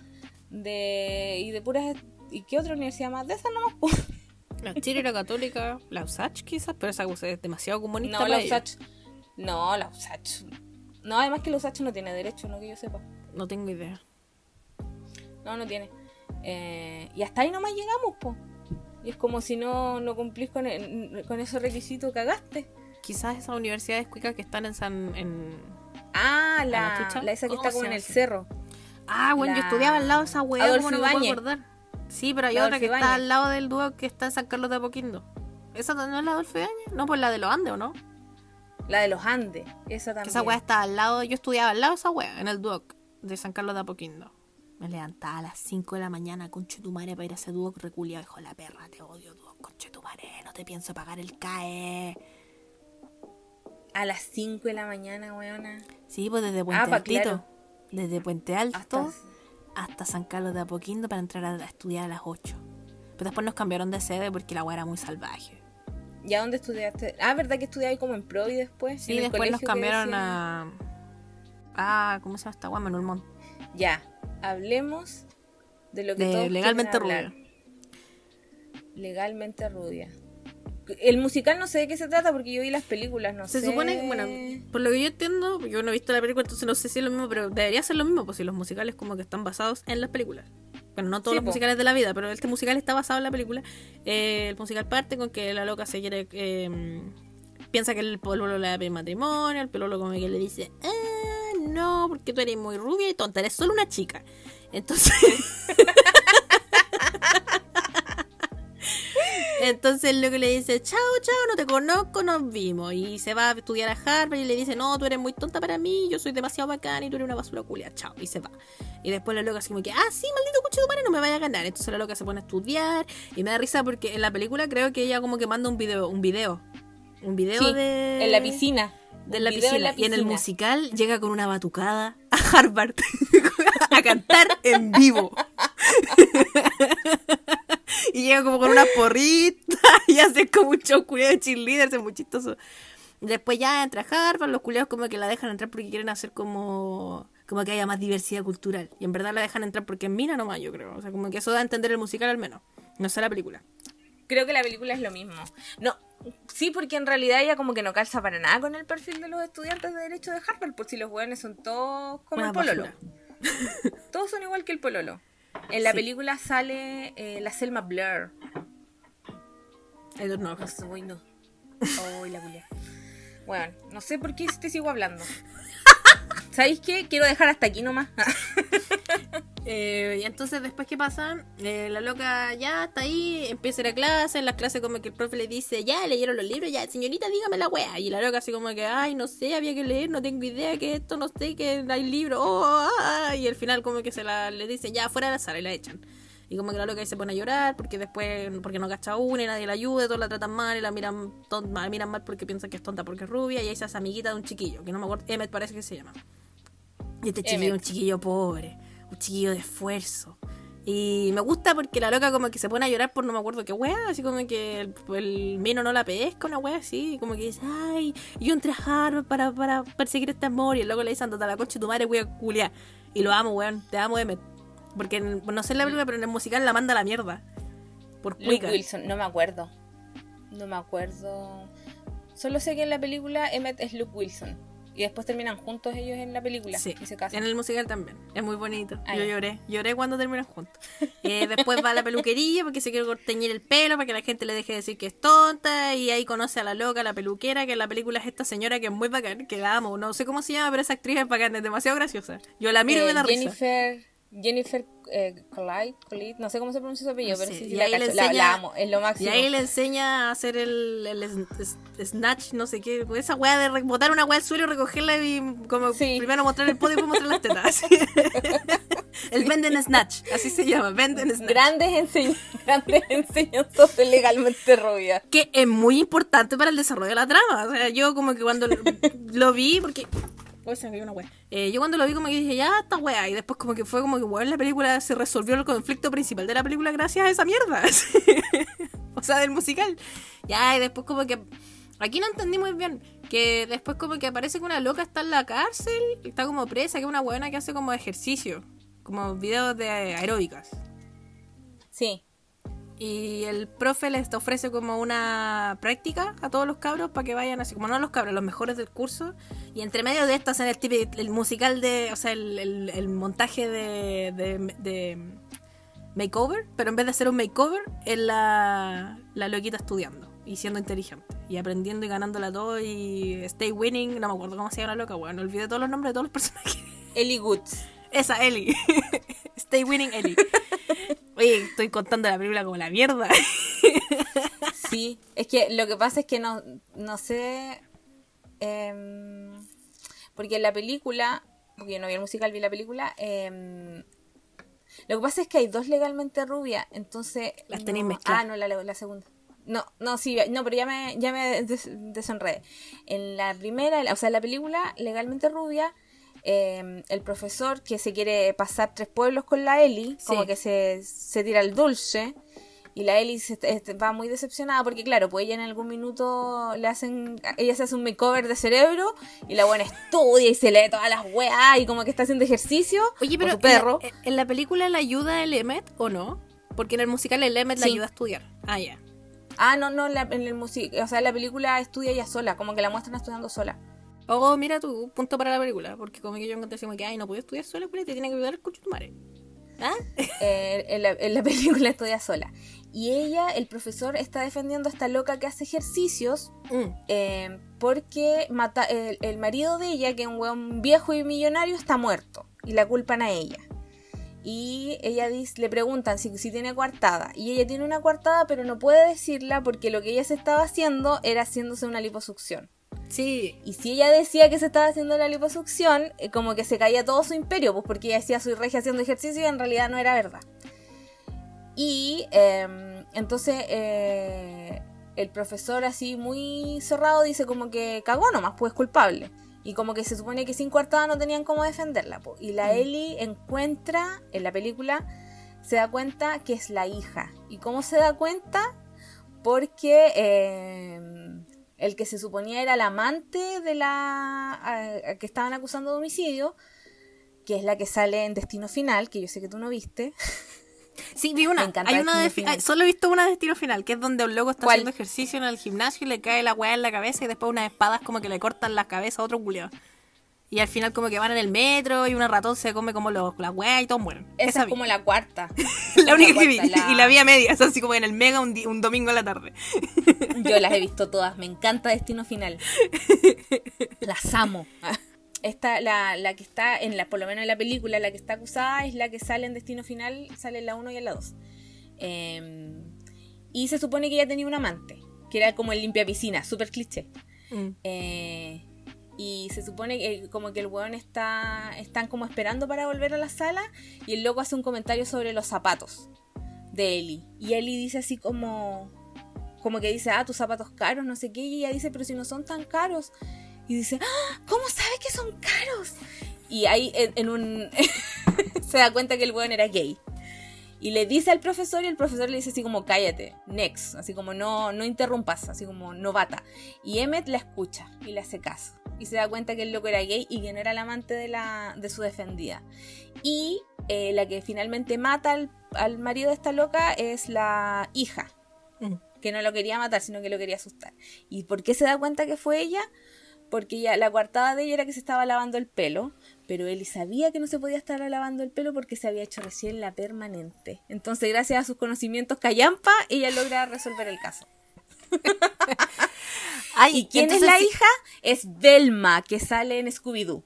de. y de puras. ¿Y qué otra universidad más? De esas nomás. La Chile la Católica, la USACH quizás, pero esa es demasiado comunista. No, la USACH. No, la USACH No, además que los H no tiene derecho, no que yo sepa. No tengo idea. No, no tiene. Eh, y hasta ahí nomás llegamos, po. Y es como si no, no cumplís con, con esos requisitos, cagaste. Quizás esas universidades cuicas que están en San. En... Ah, la, la, esa que está como en el cerro. Ah, bueno, yo estudiaba al lado de esa weá, ¿cómo no me puedo acordar? Sí, pero hay otra que está al lado del dúo que está en San Carlos de Apoquindo. ¿Esa no es la Adolfo Ibáñez? No, pues la de los Andes, ¿o no? La de los Andes, esa también. Esa weá está al lado, yo estudiaba al lado de esa weá, en el DUOC de San Carlos de Apoquindo. Me levantaba a las 5 de la mañana, con Chetumare, para ir a ese DUOC reculiado. Hijo de la perra, te odio, DUOC, Chetumare, no te pienso pagar el CAE. A las 5 de la mañana, weona. Sí, pues desde Puente ah, Desde Puente Alto hasta... San Carlos de Apoquindo para entrar a, estudiar a las 8. Pero después nos cambiaron de sede porque la weá era muy salvaje. ¿Ya dónde estudiaste? Ah, ¿verdad que estudiabas como en Pro y después? Sí, después nos cambiaron a... Ah, ¿cómo se llama esta weá? Manuel Montt. Ya, hablemos de lo que de Legalmente Rubia. Legalmente Rubia. El musical no sé de qué se trata porque yo vi las películas, no se sé. Se supone que, bueno, por lo que yo entiendo, yo no he visto la película, entonces no sé si es lo mismo, pero debería ser lo mismo, pues si los musicales como que están basados en las películas. Bueno, no todos los musicales de la vida, pero este musical está basado en la película. Eh, el musical parte con que la loca se quiere. Eh, piensa que el polvo le da matrimonio, el polvo como que le dice, ah, no, porque tú eres muy rubia y tonta, eres solo una chica. Entonces. Entonces lo que le dice, chao, chao, no te conozco, nos vimos. Y se va a estudiar a Harvard y le dice, no, tú eres muy tonta para mí, yo soy demasiado bacán y tú eres una basura culia, chao. Y se va. Y después la loca así como que, ah, sí, maldito de madre, no me vaya a ganar. Entonces la loca se pone a estudiar y me da risa porque en la película creo que ella como que manda un video, un video. Un video de... En la piscina. De la piscina. la piscina. Y en el musical llega con una batucada a Harvard a cantar en vivo. y llega como con una porrita y hace como un show de cheerleaders, es muy chistoso. Después ya entra Harvard, los culiados como que la dejan entrar porque quieren hacer como como que haya más diversidad cultural. Y en verdad la dejan entrar porque es mina nomás, yo creo. O sea, como que eso da a entender el musical al menos. No sé la película. Creo que la película es lo mismo. No, sí, porque en realidad ella como que no calza para nada con el perfil de los estudiantes de Derecho de Harvard, por si los jóvenes son todos como el pololo. todos son igual que el pololo. En la película sale eh, la Selma Blair. I don't know. No, Oh, la Bueno, no sé por qué te sigo hablando. ¿Sabéis qué? Quiero dejar hasta aquí nomás. Eh, y entonces después qué pasa, eh, la loca ya está ahí, empieza a ir a clase, en las clases como que el profe le dice, ya leyeron los libros, ya señorita dígame la wea. Y la loca así como que, ay, no sé, había que leer, no tengo idea que esto, no sé, que hay libro, oh, ah, ah", y al final como que se la le dicen, ya fuera de la sala y la echan. Y como que la loca ahí se pone a llorar porque después, porque no cacha una y nadie la ayuda, todos la tratan mal y la miran, la miran mal porque piensan que es tonta porque es rubia y ahí se hace amiguita de un chiquillo, que no me acuerdo, Emmet parece que se llama. Y este chiquillo es un chiquillo pobre un chiquillo de esfuerzo. Y me gusta porque la loca como que se pone a llorar por no me acuerdo qué wea, así como que el, el mino no la pesca, una wea así, como que dice, ay, yo entré a para, para perseguir este amor, y el loco le dice, andate a la concha tu madre, wea culia. Y lo amo, weón, te amo, Emmet. Porque no sé en la película, pero en el musical la manda a la mierda. Por Luke Wilson, no me acuerdo. No me acuerdo. Solo sé que en la película Emmet es Luke Wilson. Y después terminan juntos ellos en la película. Sí, y se casan. En el musical también. Es muy bonito. Yo lloré. Lloré cuando terminan juntos. Eh, después va a la peluquería porque se quiere teñir el pelo para que la gente le deje de decir que es tonta. Y ahí conoce a la loca, la peluquera, que en la película es esta señora que es muy bacán, que la amo. No sé cómo se llama, pero esa actriz es bacán, es demasiado graciosa. Yo la miro y me da Jennifer... Jennifer eh, Clyde, no sé cómo se pronuncia su apellido, pero sí, la, enseña, amo, es lo máximo. Y ahí le enseña a hacer el, el, snatch, no sé qué, esa weá de botar una weá al suelo, recogerla y como primero mostrar el podio y después mostrar las tetas. el venden snatch, así se llama, venden snatch. Grandes, grandes enseñanzas de legalmente rubia. Que es muy importante para el desarrollo de la trama. O sea, yo como que cuando lo vi, porque una eh, yo cuando lo vi como que dije, ya, está wea. Y después como que fue como que, weón, la película se resolvió el conflicto principal de la película gracias a esa mierda. o sea, del musical. Ya, y después como que... Aquí no entendí muy bien. Que después como que aparece que una loca está en la cárcel. Y está como presa, que es una buena que hace como ejercicio. Como videos de aeróbicas. Sí. Y el profe les ofrece como una práctica a todos los cabros para que vayan así, como no los cabros, los mejores del curso. Y entre medio de esto hacen el, típico, el musical de, o sea, el, montaje de, de, makeover, pero en vez de hacer un makeover, es la, la loquita estudiando y siendo inteligente y aprendiendo y ganándola todo y stay winning, no me acuerdo cómo se llama la loca, bueno, olvidé todos los nombres de todos los personajes. Ellie Woods. Esa, Ellie. stay winning Ellie. Oye, estoy contando la película como la mierda. sí, es que lo que pasa es que no, no sé. Em, porque en la película, porque yo no vi el musical, vi la película. Em, lo que pasa es que hay dos legalmente rubias, entonces. Las tenéis mezcladas. Ah, no, la, la segunda. No, no, sí, no, pero ya me, ya me desenredé. En la primera, o sea, en la película, legalmente rubia, Em, el profesor que se quiere pasar tres pueblos con la Eli, como que se, tira el dulce. Y la Eli va muy decepcionada porque, claro, pues ella en algún minuto le hacen. Ella se hace un makeover de cerebro y la buena estudia y se lee todas las weas y como que está haciendo ejercicio. Oye, pero. perro. ¿en, la, película la ayuda el Emmet o no? Porque en el musical el Emmet la ayuda a estudiar. Ah, ya. Ah, no, no, en el musical. O sea, en la película estudia ella sola, como que la muestran estudiando sola. Oh, mira tu punto para la película. Porque como que yo encontré como que, ay, no puedo estudiar sola, pues te tiene que ayudar el coche tu madre. ¿Ah? Eh, en, la, película estudia sola. Y ella, el profesor, está defendiendo a esta loca que hace ejercicios mm. eh, porque mata, el, marido de ella, que es un weón viejo y millonario, está muerto. Y la culpan a ella. Y ella dice, le preguntan si, si tiene coartada. Y ella tiene una coartada, pero no puede decirla porque lo que ella se estaba haciendo era haciéndose una liposucción. Sí. Y si ella decía que se estaba haciendo la liposucción, eh, como que se caía todo su imperio, pues porque ella decía soy regia haciendo ejercicio y en realidad no era verdad. Y em, entonces eh, el profesor así muy cerrado dice como que cagó nomás, pues culpable. Y como que se supone que sin coartada no tenían cómo defenderla. Pues. Y la mm. Ellie encuentra, en la película, se da cuenta que es la hija. ¿Y cómo se da cuenta? Porque em, el que se suponía era el amante de la que estaban acusando de homicidio, que es la que sale en Destino Final, que yo sé que tú no viste. Sí, vi una. Hay una de, solo he visto una de Destino Final, que es donde un loco está haciendo ejercicio en el gimnasio y le cae la weá en la cabeza y después unas espadas como que le cortan la cabeza a otro culiado. Y al final como que van en el metro y una ratón se come como los, la weá y todos mueren. Esa, es como la cuarta. la única que vi. Y la vi a media, así como en el mega un, un domingo a la tarde. Yo las he visto todas, me encanta Destino Final. Las amo. Esta, la, la que está, en la, por lo menos en la película, la que está acusada es la que sale en Destino Final, sale en la 1 y en la 2. Em, y se supone que ella tenía un amante, que era como el limpia piscina, súper cliché. Mm. Eh, y se supone que como que el weón está están como esperando para volver a la sala y el loco hace un comentario sobre los zapatos de Eli y Eli dice así como como que dice ah tus zapatos caros no sé qué y ella dice pero si no son tan caros y dice ¡Ah! cómo sabe que son caros y ahí en, un se da cuenta que el weón era gay y le dice al profesor y el profesor le dice así como cállate, next, así como no, no interrumpas, así como novata. Y Emmet la escucha y le hace caso. Y se da cuenta que el loco era gay y que no era el amante de, la, de su defendida. Y eh, la que finalmente mata al, marido de esta loca es la hija, mm. que no lo quería matar, sino que lo quería asustar. ¿Y por qué se da cuenta que fue ella? Porque ya la coartada de ella era que se estaba lavando el pelo pero él sabía que no se podía estar lavando el pelo porque se había hecho recién la permanente. Entonces, gracias a sus conocimientos callampa, ella logra resolver el caso. ¿Y quién es la hija? Es Velma, que sale en Scooby-Doo.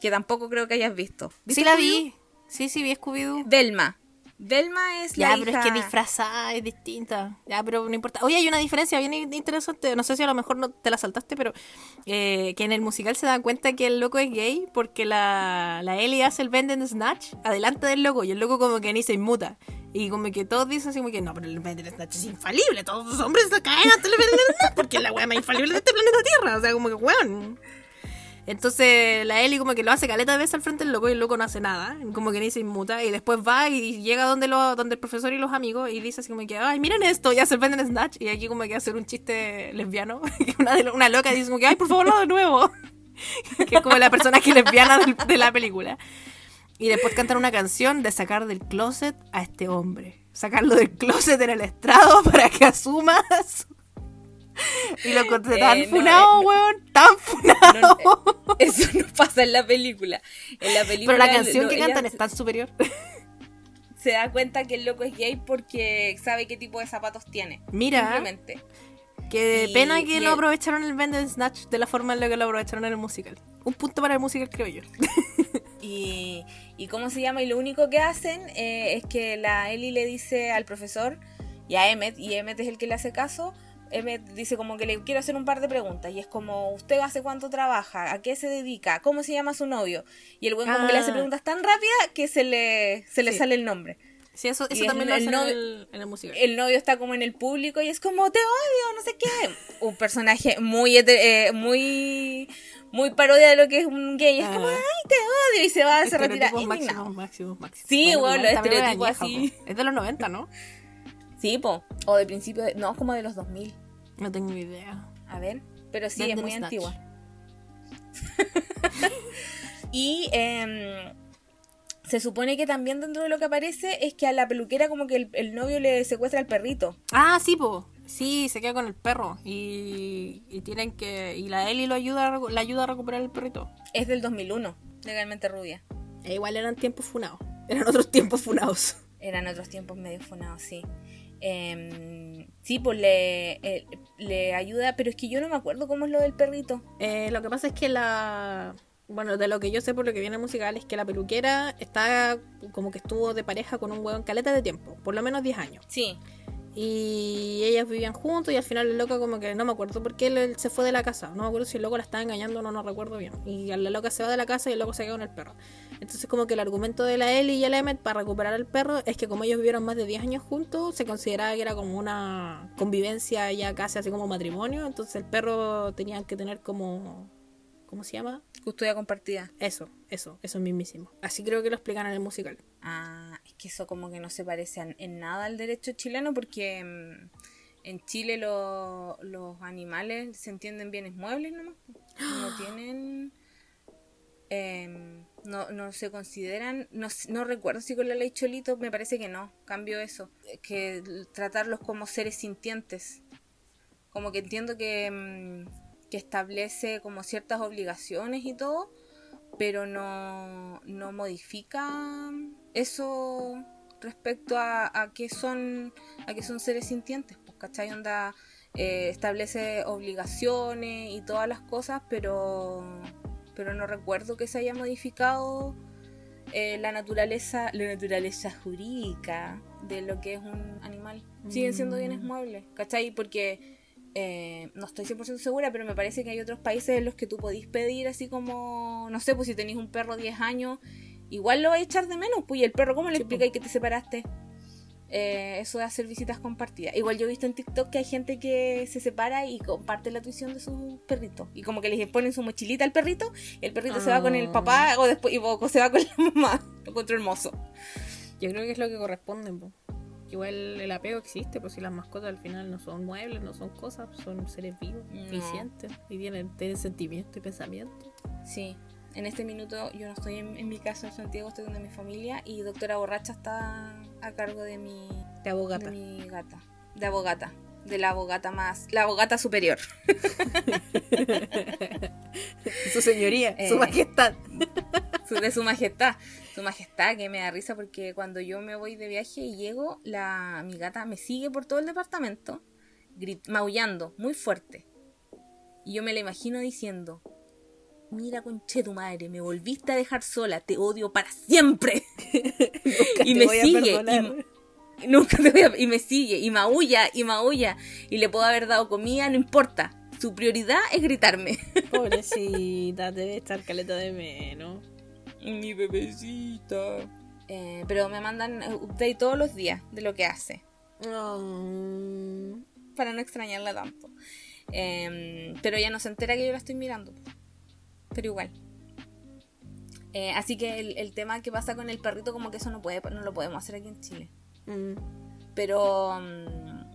Que tampoco creo que hayas visto. Sí, la vi. Sí, sí, vi Scooby-Doo. Velma. Delma es la Ya, pero es que disfrazada es distinta. Ya, pero no importa. Oye, hay una diferencia bien interesante. No sé si a lo mejor no te la saltaste, pero eh, que en el musical se dan cuenta que el loco es gay porque la, la Ellie hace el Bend Snatch adelante del loco y el loco como que ni se inmuta. Y como que todos dicen así como que no, pero el Bend Snatch es infalible. Todos los hombres se caen ante el Bend Snatch porque es la wea más infalible de este planeta Tierra. O sea, como que weón. Entonces la Ellie como que lo hace caleta de veces al frente del loco y el loco no hace nada, como que ni se inmuta y después va y llega donde lo, donde el profesor y los amigos y dice así como que, ay, miren esto, ya se venden Snatch y aquí como que hacer un chiste lesbiano, una, de una loca dice como que, ay, por favor, no de nuevo, que es como la persona que lesbiana de, la película. Y después cantan una canción de sacar del closet a este hombre. sacarlo del closet en el estrado para que asumas. Y lo encontré tan eh, funado, eh, weón, tan funado. eso no pasa en la película. En la película Pero la canción que cantan es tan superior. Se da cuenta que el loco es gay porque sabe qué tipo de zapatos tiene. Mira. Simplemente. Qué pena que no aprovecharon el Bend Snatch de la forma en la que lo aprovecharon en el musical. Un punto para el musical, creo yo. y, y cómo se llama, y lo único que hacen eh, es que la Ellie le dice al profesor y a Emmet, y Emmet es el que le hace caso, Emmet dice como que le quiero hacer un par de preguntas y es como, ¿usted hace cuánto trabaja? ¿A qué se dedica? ¿Cómo se llama su novio? Y el buen como que le hace ah. preguntas tan rápidas que se le, se le sale el nombre. Sí, eso, eso también lo hace novio, en, el, en musical. El novio está como en el público y es como, te odio, no sé qué. un personaje muy, eh, muy, muy parodia de lo que es un gay. Es como, ah. ay, te odio. Y se va, a se retira. Máximo, máximo, máximo. Sí, bueno, los estereotipos así. Es de los 90, ¿no? Sí, po. O de principio, de, no, como de los 2000. No tengo idea. A ver, pero sí, es muy antigua. y eh, se supone que también dentro de lo que aparece es que a la peluquera como que el, novio le secuestra al perrito. Ah, sí, po. Sí, se queda con el perro y, y tienen que y la Ellie lo ayuda la ayuda a recuperar el perrito. Es del 2001, legalmente rubia. E igual eran tiempos funados. Eran otros tiempos funados. Eran otros tiempos medio funados, sí. Eh, sí, pues le, eh, le ayuda, pero es que yo no me acuerdo cómo es lo del perrito. Eh, lo que pasa es que la bueno, de lo que yo sé por lo que viene musical es que la peluquera está como que estuvo de pareja con un hueón caleta de tiempo, por lo menos 10 años. Sí. Y ellas vivían juntos y al final el loco como que no me acuerdo por qué él se fue de la casa. No me acuerdo si el loco la estaba engañando o no, no recuerdo bien. Y la loca se va de la casa y el loco se queda con el perro. Entonces como que el argumento de la Ellie y el Emmet para recuperar al perro es que como ellos vivieron más de 10 años juntos, se consideraba que era como una convivencia ya casi así como matrimonio. Entonces el perro tenía que tener como ¿Cómo se llama? Custodia compartida. Eso, eso, eso mismísimo. Así creo que lo explican en el musical. Ah, es que eso como que no se parece en nada al derecho chileno porque mm, en Chile los animales se entienden bienes muebles nomás. No tienen... Em, no, no se consideran, no, no recuerdo si con la ley Cholito, me parece que no, cambio eso, que tratarlos como seres sintientes. Como que entiendo que... Mm, que establece como ciertas obligaciones y todo, pero no, no modifica eso respecto a, a, que son a que son seres sintientes, pues, ¿cachai? Onda eh, establece obligaciones y todas las cosas, pero pero no recuerdo que se haya modificado eh, la naturaleza la naturaleza jurídica de lo que es un animal. Siguen siendo bienes mm. muebles, ¿cachai? Porque eh, no estoy 100% segura, pero me parece que hay otros países en los que tú podís pedir así como, no sé, pues si tenéis un perro 10 años, igual lo vais a echar de menos, pues y el perro, ¿cómo le explicáis que te separaste? Eh, eso de hacer visitas compartidas. Igual yo he visto en TikTok que hay gente que se separa y comparte la tuición de su perrito. Y como que les ponen su mochilita al perrito, y el perrito se va con el papá ah. o después y se va con la mamá. Lo encuentro hermoso. Yo creo que es lo que corresponde. Igual el apego existe, pues si las mascotas al final no son muebles, no son cosas, son seres vivos, eficientes y tienen, sentimiento y pensamiento. Sí, en este minuto yo no estoy en, mi casa en Santiago, estoy donde mi familia y doctora borracha está a cargo de mi, de abogata. De mi gata, de abogata, de la abogata más, la abogata superior. su señoría, su eh, majestad. de su majestad. Su majestad, que me da risa porque cuando yo me voy de viaje y llego, la, mi gata me sigue por todo el departamento, maullando muy fuerte. Y yo me la imagino diciendo, mira conche tu madre, me volviste a dejar sola, te odio para siempre. y me sigue. Y, nunca te voy a, y me sigue, y maulla, y maulla. Y le puedo haber dado comida, no importa. Su prioridad es gritarme. Pobrecita, debe estar caleta de menos. Mi bebecita. Eh, pero me mandan update todos los días de lo que hace. Para no extrañarla tanto. Em, pero ella no se entera que yo la estoy mirando. Pero igual. Eh, así que el, tema que pasa con el perrito, como que eso no, puede, no lo podemos hacer aquí en Chile. Mm. Pero. Mm,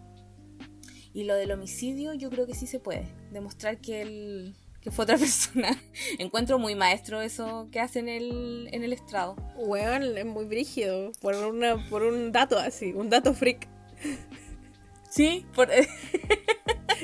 y lo del homicidio, yo creo que sí se puede. Demostrar que él que fue otra persona. Encuentro muy maestro eso que hace en el, en el estrado. Weón, es muy brígido. Por, una, por un dato así, un dato freak. Sí, por...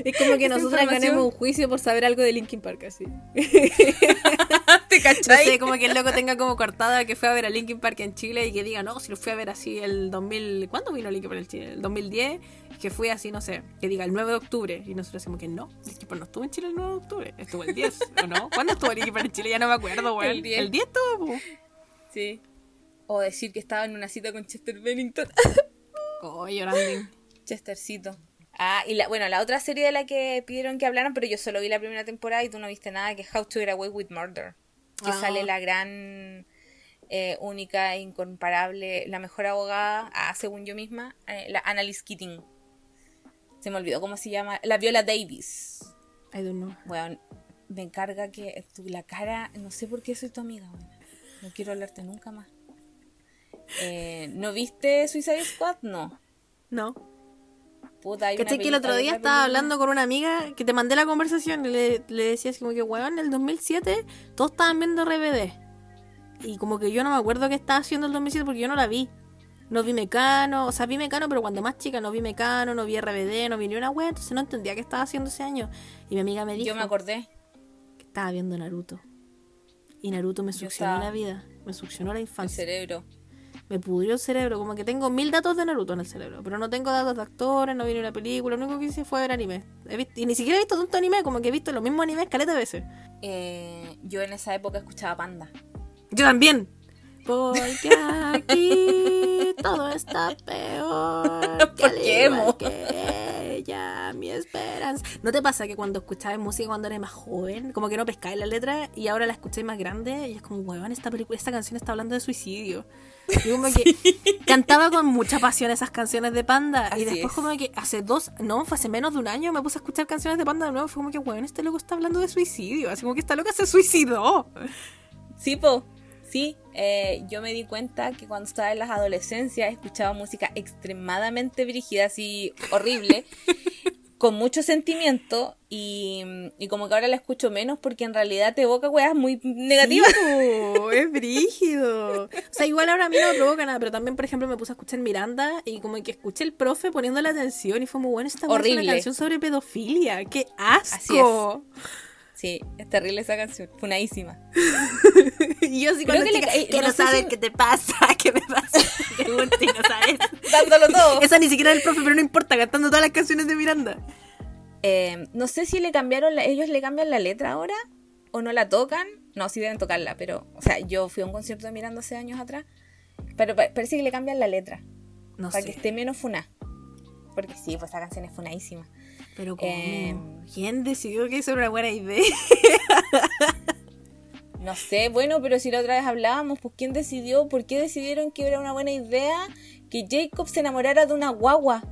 Es como que nosotros ganemos un juicio por saber algo de Linkin Park, así. ¿Te cachai? No sé, como que el loco tenga como cortada que fue a ver a Linkin Park en Chile y que diga, no, si lo fui a ver así el 2000... ¿Cuándo vino Linkin Park en Chile? El 2010, que fui así, no sé, que diga el 9 de octubre. Y nosotros decimos que no, Linkin Park no estuvo en Chile el 9 de octubre, estuvo el 10, ¿o no? ¿Cuándo estuvo Linkin Park en Chile? Ya no me acuerdo, güey. El 10. El 10 estuvo, Sí. O decir que estaba en una cita con Chester Bennington. oh, llorando. Chestercito. Ah, y la, bueno, la otra serie de la que pidieron que hablaran, pero yo solo vi la primera temporada y tú no viste nada, que es How to Get Away with Murder. Que ah. sale la gran, eh, única, incomparable, la mejor abogada, ah, según yo misma, eh, la Annalise Keating. Se me olvidó cómo se llama. La Viola Davis. I don't know. Bueno, me encarga que tu, la cara, no sé por qué soy tu amiga, bueno. No quiero hablarte nunca más. Eh, ¿No viste Suicide Squad? No. No. Puta, que el otro día estaba hablando con una amiga que te mandé la conversación y le, le decía así como que, weón, en el 2007 todos estaban viendo RBD. Y como que yo no me acuerdo qué estaba haciendo el 2007 porque yo no la vi. No vi Mecano, o sea, vi Mecano, pero cuando más chica no vi Mecano, no vi RBD, no vi ni una wea, entonces no entendía qué estaba haciendo ese año. Y mi amiga me dijo... Yo me acordé. Que estaba viendo Naruto. Y Naruto me succionó la vida, me succionó la infancia. El cerebro me pudrió el cerebro. Como que tengo mil datos de Naruto en el cerebro, pero no tengo datos de actores, no vi ni una película. Lo único que hice fue ver anime. y ni siquiera he visto tanto anime, como que he visto los mismos animes caleta de veces. Eh, yo en esa época escuchaba Panda. Yo también. Porque aquí todo está peor. ¿Por qué, ella, mi esperanza. ¿No te pasa que cuando escuchabas música cuando eres más joven, como que no pescáis la letra y ahora la escucháis más grande y es como, weón, esta película, esta canción está hablando de suicidio? Y como que cantaba con mucha pasión esas canciones de Panda. y después como que hace dos, no, fue hace menos de un año me puse a escuchar canciones de Panda de nuevo. Fue como que, weón, este loco está hablando de suicidio. Así como que esta loca se suicidó. Sí, po. Sí, eh, yo me di cuenta que cuando estaba en las adolescencias escuchaba música extremadamente brígida, así horrible, con mucho sentimiento y, como que ahora la escucho menos porque en realidad te evoca weas muy negativas. es brígido. O sea, igual ahora a mí no me provoca nada, pero también, por ejemplo, me puse a escuchar Miranda y como que escuché el profe poniendo la atención y fue muy bueno esta Horrible. una canción sobre pedofilia. ¡Qué asco! Sí, es terrible esa canción, funadísima. yo sí cuando que, chica, que no, sabes qué te pasa, qué me pasa, que no sabes. Dándolo todo. Esa ni siquiera es el profe, pero no importa, cantando todas las canciones de Miranda. Eh, no sé si le cambiaron, ellos le cambian la letra ahora o no la tocan. No, sí deben tocarla, pero, o sea, yo fui a un concierto de Miranda hace años atrás, pero parece que le cambian la letra. No para que esté menos funa. Porque sí, pues esa canción es funadísima. Pero eh, ¿quién decidió que eso era una buena idea? no sé, bueno, pero si la otra vez hablábamos, pues ¿quién decidió? ¿Por qué decidieron que era una buena idea que Jacob se enamorara de una guagua?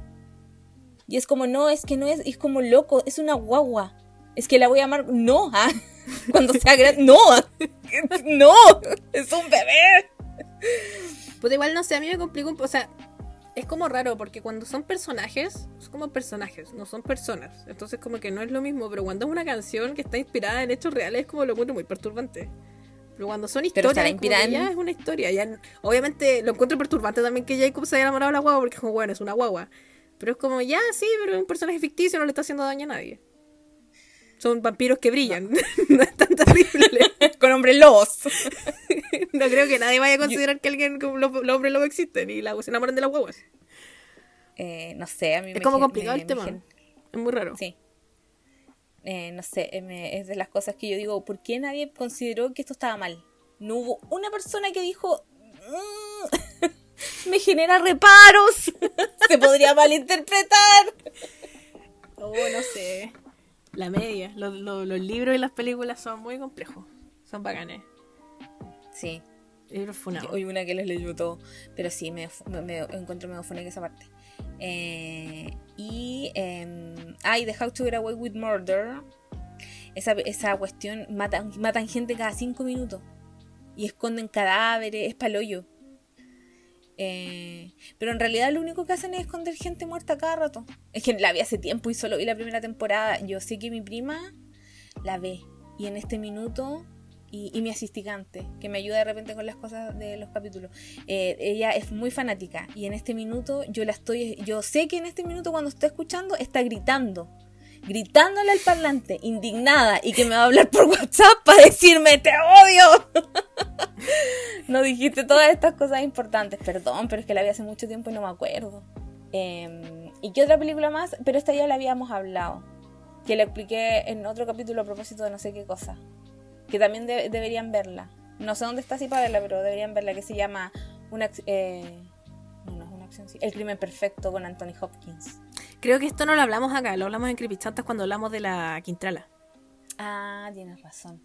Y es como, no, es que no es, es como loco, es una guagua. Es que la voy a amar, no, ¿ah? cuando sea grande, no, no, es un bebé. Pues igual no sé, a mí me complica un poco, o sea, es como raro porque cuando son personajes, son como personajes, no son personas. Entonces como que no es lo mismo, pero cuando es una canción que está inspirada en hechos reales es como lo encuentro muy perturbante. Pero cuando son historias, ya es una historia. Ya, obviamente lo encuentro perturbante también que Jacob se haya enamorado de la guagua porque como, bueno, es una guagua. Pero es como, ya, sí, pero es un personaje ficticio, no le está haciendo daño a nadie. Son vampiros que brillan. No, es tan terrible. Con hombres lobos. no creo que nadie vaya a considerar que alguien, los, hombres lobos existen y la, se enamoran de las guaguas. Eh, no sé, a mí Es como complicado el tema. es muy raro. Sí. Eh, no sé, eh, es de las cosas que yo digo, ¿por qué nadie consideró que esto estaba mal? No hubo una persona que dijo, mm, me genera reparos, se podría malinterpretar. Oh, no sé la media. Los, libros y las películas son muy complejos. Son bacanes. Sí. Libros funados. Hoy una que les leyó todo. Pero sí, me, me, encuentro medio en esa parte. Eh, y. Eh, ay, The How to Get Away with Murder. Esa, esa cuestión. Matan, matan gente cada cinco minutos. Y esconden cadáveres. Es paloyo. Eh, pero en realidad lo único que hacen es esconder gente muerta cada rato. Es que la vi hace tiempo y solo vi la primera temporada. Yo sé que mi prima la ve. y en este minuto y, mi asistigante, que me ayuda de repente con las cosas de los capítulos. Eh, ella es muy fanática y en este minuto yo la estoy, yo sé que en este minuto cuando está escuchando está gritando, gritándole al parlante, indignada y que me va a hablar por WhatsApp para decirme te odio. no dijiste todas estas cosas importantes, perdón, pero es que la vi hace mucho tiempo y no me acuerdo. Em, ¿Y qué otra película más? Pero esta ya la habíamos hablado. Que le expliqué en otro capítulo a propósito de no sé qué cosa que también deberían verla. No sé dónde está así para verla, pero deberían verla, que se llama una, eh, no, no una acción, sí, El crimen perfecto con Anthony Hopkins. Creo que esto no lo hablamos acá, lo hablamos en Creepychantas cuando hablamos de la Quintrala. Ah, tienes razón.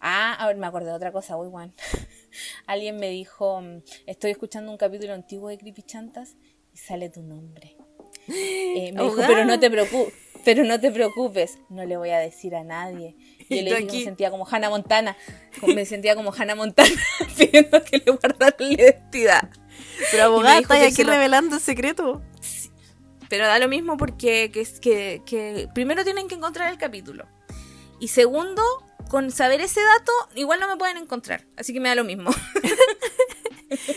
Ah, a ver, me acuerdo de otra cosa, muy bueno. Alguien me dijo, mm, estoy escuchando un capítulo antiguo de Creepychantas y sale tu nombre. Eh, me dijo, pero no te preocupes, pero no te preocupes, no le voy a decir a nadie. Y yo le dije me sentía como Hannah Montana. Me sentía como Hannah Montana pidiendo que le guardara la identidad. Pero abogada, está aquí revelando el secreto. Pero da lo mismo porque que, que, que primero tienen que encontrar el capítulo. Y segundo, con saber ese dato, igual no me pueden encontrar. Así que me da lo mismo.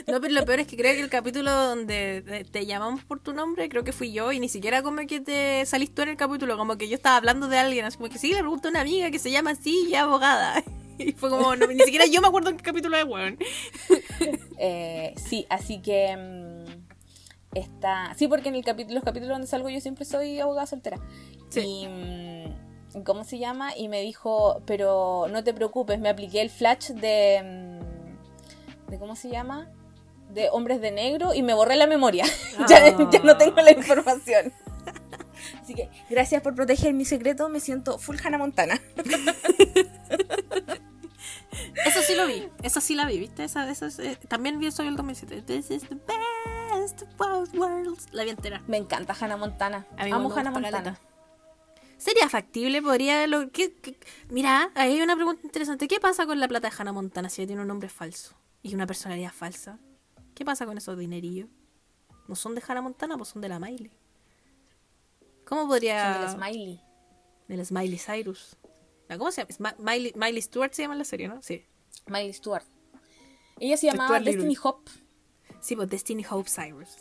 No, pero lo peor es que creo que el capítulo donde te llamamos por tu nombre, creo que fui yo, y ni siquiera como que te saliste tú en el capítulo, como que yo estaba hablando de alguien, así como que sí, le pregunto a una amiga que se llama así y abogada. Y fue como, ni siquiera yo me acuerdo en qué capítulo es, weón. Eh, sí, así que mm, está. Sí, porque en el capítulo, los capítulos donde salgo yo siempre soy abogada soltera. Sí. Y. Mm, ¿Cómo se llama? Y me dijo, pero no te preocupes, me apliqué el flash de mm, de ¿cómo se llama? De hombres de negro y me borré la memoria. ya, no tengo la información. Así que gracias por proteger mi secreto, me siento full Hannah Montana. Eso sí lo vi, eso sí la vi, ¿viste? Esa, esa, eh, también vi eso en el 2007. This is the best of both worlds. La vi entera. Me encanta Hannah Montana. Amo Hannah Montana. ¿Sería factible? ¿Podría lo que, Mira, ahí hay una pregunta interesante. ¿Qué pasa con la plata de Hannah Montana si tiene un nombre falso? y una personalidad falsa. ¿Qué pasa con esos dinerillos? ¿No son de Hannah Montana, pues son de la Miley? ¿Cómo podría...? Son de la Smiley. De la Smiley Cyrus. ¿Cómo se llama? Miley, Miley Stewart se llama en la serie, ¿no? Sí. Miley Stewart. Ella se llamaba Destiny Hope. Sí, pues Destiny Hope Cyrus.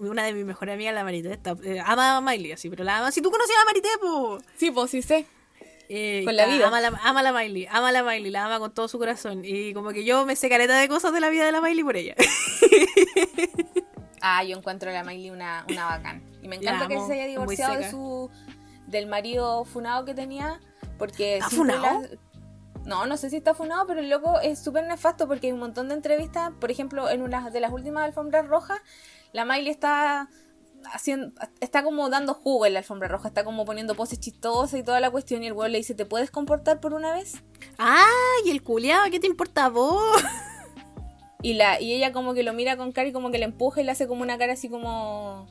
una de mis mejores amigas, la Marité, eh, ama a Miley, así, pero la ama. Si tú conocías a Marité, pues. Sí, pues sí sé. Eh, con la vida. Ama la, ama la Miley, ama la Miley, la ama con todo su corazón. Y como que yo me sé careta de cosas de la vida de la Miley por ella. ah, yo encuentro a la Miley una, una bacán. Y me encanta que se haya divorciado de su del marido funado que tenía. Porque ¿Está funado? No, no sé si está funado, pero el loco es súper nefasto porque hay un montón de entrevistas. Por ejemplo, en una de las últimas alfombras rojas, la Miley está haciendo, está como dando jugo en la alfombra roja, está como poniendo poses chistosas y toda la cuestión y el weón le dice, ¿te puedes comportar por una vez? ¡Ay, y el culiado! ¿Qué te importa vos? Y, la, y ella como que lo mira con cara y como que le empuja y le hace como una cara así como,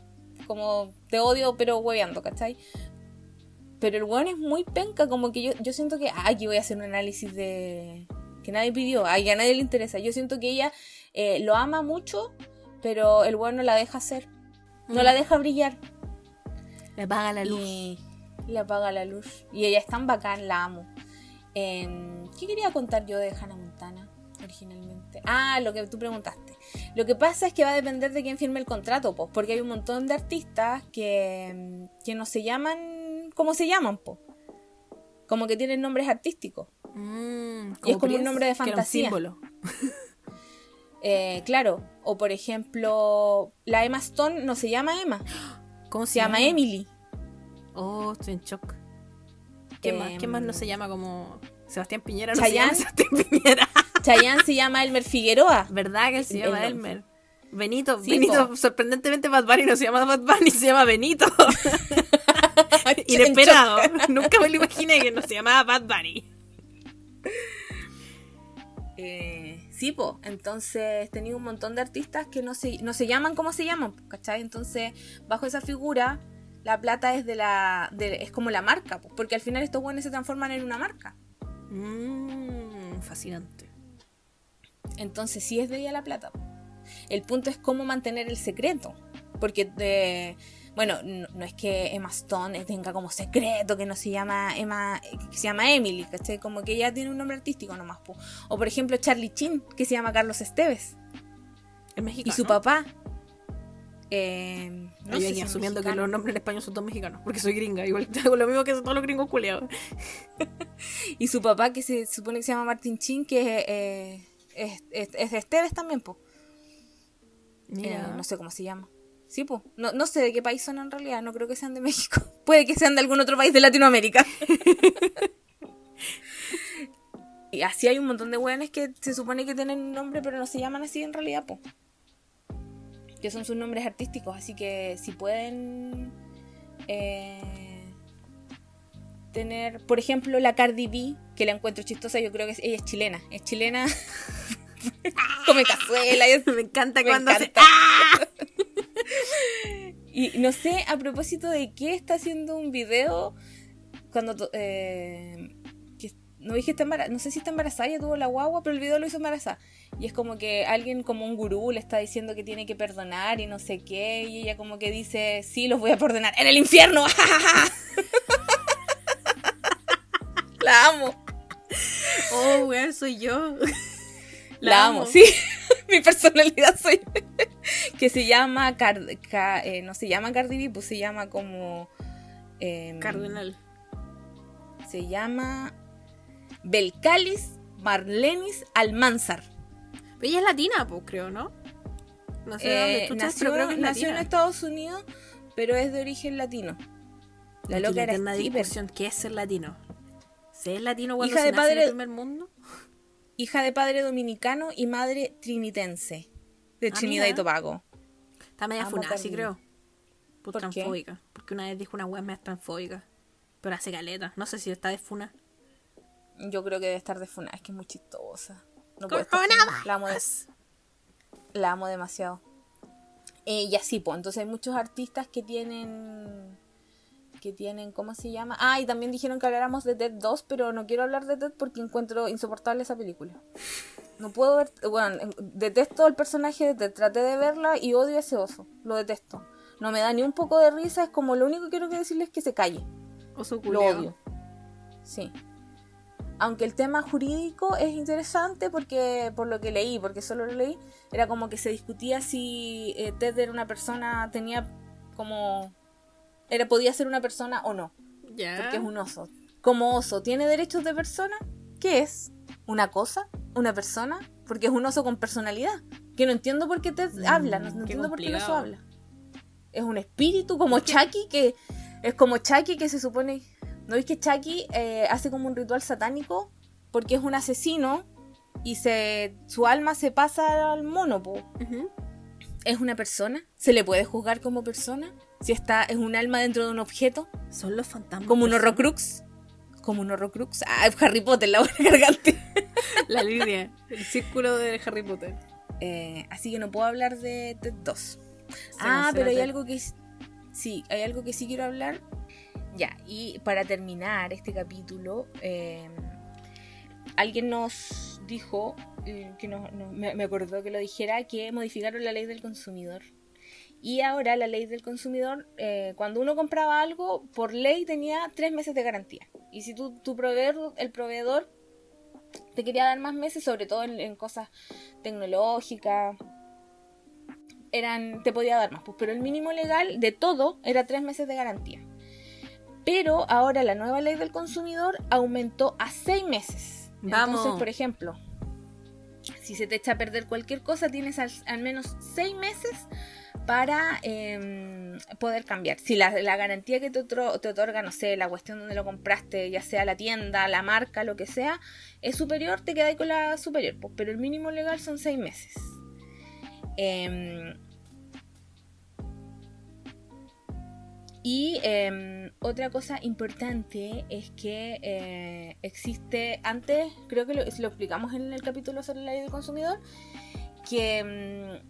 como te odio pero hueveando, ¿cachai? Pero el weón es muy penca, como que yo, yo siento que, ay, aquí voy a hacer un análisis de... que nadie pidió, ay, a nadie le interesa. Yo siento que ella eh, lo ama mucho, pero el weón no la deja hacer. No la deja brillar. Le apaga la luz. Y le apaga la luz. Y ella es tan bacán, la amo. Em, ¿Qué quería contar yo de Hannah Montana originalmente? Ah, lo que tú preguntaste. Lo que pasa es que va a depender de quién firme el contrato, pues, porque hay un montón de artistas que, em, que no se llaman como se llaman, pues. Como que tienen nombres artísticos. Mm, y es como un nombre de fantasía. símbolo. Eh, claro, o por ejemplo, la Emma Stone no se llama Emma. ¿Cómo se, llama? Emily. Oh, estoy en shock. ¿Qué, más, ¿Qué más no se llama como Sebastián Piñera? No Chayanne, se llama Sebastián Piñera. Chayanne se llama Elmer Figueroa. ¿Verdad que él se llama Elmer? Benito, Benito, sorprendentemente Bad Bunny no se llama Bad Bunny, se llama Benito. Inesperado. Nunca me lo imaginé que no se llamaba Bad Bunny. Eh, Sí, entonces tenía un montón de artistas que no se, no se llaman como se llaman, ¿cachai? Entonces, bajo esa figura, la plata es de la es como la marca, porque al final estos buenos se transforman en una marca. Mmm, fascinante. Entonces, sí es de ella la plata. El punto es cómo mantener el secreto, porque de, bueno, no, es que Emma Stone tenga como secreto que no se llama Emma, que se llama Emily, ¿cachai? Como que ella tiene un nombre artístico nomás. O por ejemplo Charlie Chin, que se llama Carlos Esteves. En México. Y su papá. Eh, no asumiendo que los nombres en español son todos mexicanos, porque soy gringa, igual hago lo mismo que todos los gringos culiados. y su papá, que se supone que se llama Martin Chin, que eh, es, es, de Esteves también, pues. no sé cómo se llama. Sí, pues. No, no sé de qué país son en realidad, no creo que sean de México. Puede que sean de algún otro país de Latinoamérica. y así hay un montón de weones que se supone que tienen un nombre, pero no se llaman así en realidad, pues. Que son sus nombres artísticos, así que si pueden eh, tener, por ejemplo, la Cardi B, que la encuentro chistosa, yo creo que ella es chilena. Es chilena. Come cazuela. Y me encanta cuando y no sé a propósito de qué está haciendo un video cuando eh, no dije está no sé si está embarazada, ya tuvo la guagua, pero el video lo hizo embarazada. Y es como que alguien como un gurú le está diciendo que tiene que perdonar y no sé qué, y ella como que dice, sí, los voy a perdonar en el infierno. la amo. Oh, weón, soy yo. La, amo. sí. Mi personalidad soy que se llama eh, no se llama Cardi B, pues se llama como em, Cardenal. Se llama Belcalis Marlenis Almanzar. ella es latina, pues creo, ¿no? No sé dónde tú nació, pero creo que nació en Estados Unidos, pero es de origen latino. La loca era discusión, ¿qué es ser latino? ¿Se es latino cuando hija de padre, en el primer mundo? Hija de padre dominicano y madre trinitense de ah, Trinidad y Tobago. Está media funada, sí creo. Por, transfóbica. Porque una vez dijo una web media transfóbica. Pero hace caleta. No sé si está de funa. Yo creo que debe estar de funa. Es que es muy chistosa. No puede La amo, la amo demasiado. Eh, y así, pues. Entonces hay muchos artistas que tienen que tienen, ¿cómo se llama? Ah, y también dijeron que habláramos de Dead 2, pero no quiero hablar de Dead porque encuentro insoportable esa película. No puedo ver, bueno, detesto el personaje de Ted, traté de verla y odio a ese oso, lo detesto. No me da ni un poco de risa, es como lo único que quiero decirle es que se calle. Oso Lo odio. Sí. Aunque el tema jurídico es interesante porque por lo que leí, porque solo lo leí, era como que se discutía si eh, Ted era una persona, tenía como era, podía ser una persona o no. Porque es un oso. Como oso, ¿tiene derechos de persona? ¿Qué es? ¿Una cosa? ¿Una persona? Porque es un oso con personalidad. Que no entiendo por qué te mm, habla, no, entiendo por qué el oso habla. Es un espíritu como Chucky que. Es como Chucky que se supone. ¿No veis que Chucky eh, hace como un ritual satánico? Porque es un asesino y se su alma se pasa al mono, ¿Es una persona? ¿Se le puede juzgar como persona? Si está, es un alma dentro de un objeto. Son los fantasmas. Como un horrocrux. Como un horrocrux. Ah, Harry Potter, la buena garganta. la línea, el círculo de Harry Potter. Eh, así que no puedo hablar de TED 2. ah, pero hay algo que sí, hay algo que sí quiero hablar. Ya, y para terminar este capítulo, eh, alguien nos dijo, eh, que no, me, me acordó que lo dijera, que modificaron la ley del consumidor y ahora la ley del consumidor, eh, cuando uno compraba algo, por ley tenía tres meses de garantía. Y si tú, tu proveedor, el proveedor te quería dar más meses, sobre todo en, cosas tecnológicas, eran, te podía dar más. Pues, pero el mínimo legal de todo era tres meses de garantía. Pero ahora la nueva ley del consumidor aumentó a seis meses. Vamos. Entonces, por ejemplo, si se te echa a perder cualquier cosa, tienes al menos seis meses para em, poder cambiar. Si la, garantía que te, otorga, no sé, la cuestión donde lo compraste, ya sea la tienda, la marca, lo que sea, es superior, te quedáis con la superior. Pero el mínimo legal son seis meses. Em, y em, otra cosa importante es que eh, existe, antes, creo que lo, lo, explicamos en el capítulo sobre la ley del consumidor, que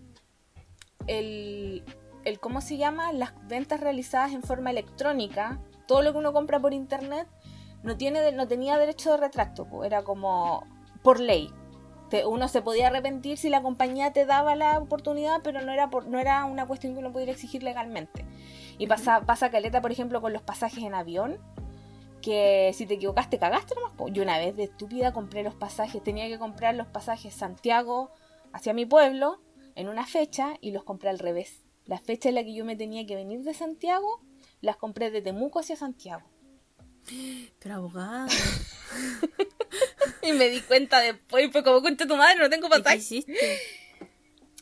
el, el, ¿cómo se llama? Las ventas realizadas en forma electrónica, todo lo que uno compra por internet, no, tiene, no tenía derecho de retracto, era como por ley. uno se podía arrepentir si la compañía te daba la oportunidad, pero no era, por, no era una cuestión que uno pudiera exigir legalmente. Y pasa, pasa caleta, por ejemplo, con los pasajes en avión, que si te equivocaste, cagaste nomás. Yo una vez de estúpida compré los pasajes, tenía que comprar los pasajes Santiago hacia mi pueblo en una fecha y los compré al revés. La fecha en la que yo me tenía que venir de Santiago, las compré de Temuco hacia Santiago. Pero abogada. y me di cuenta después, fue como cuenta tu madre, no tengo pasaje. ¿Qué hiciste?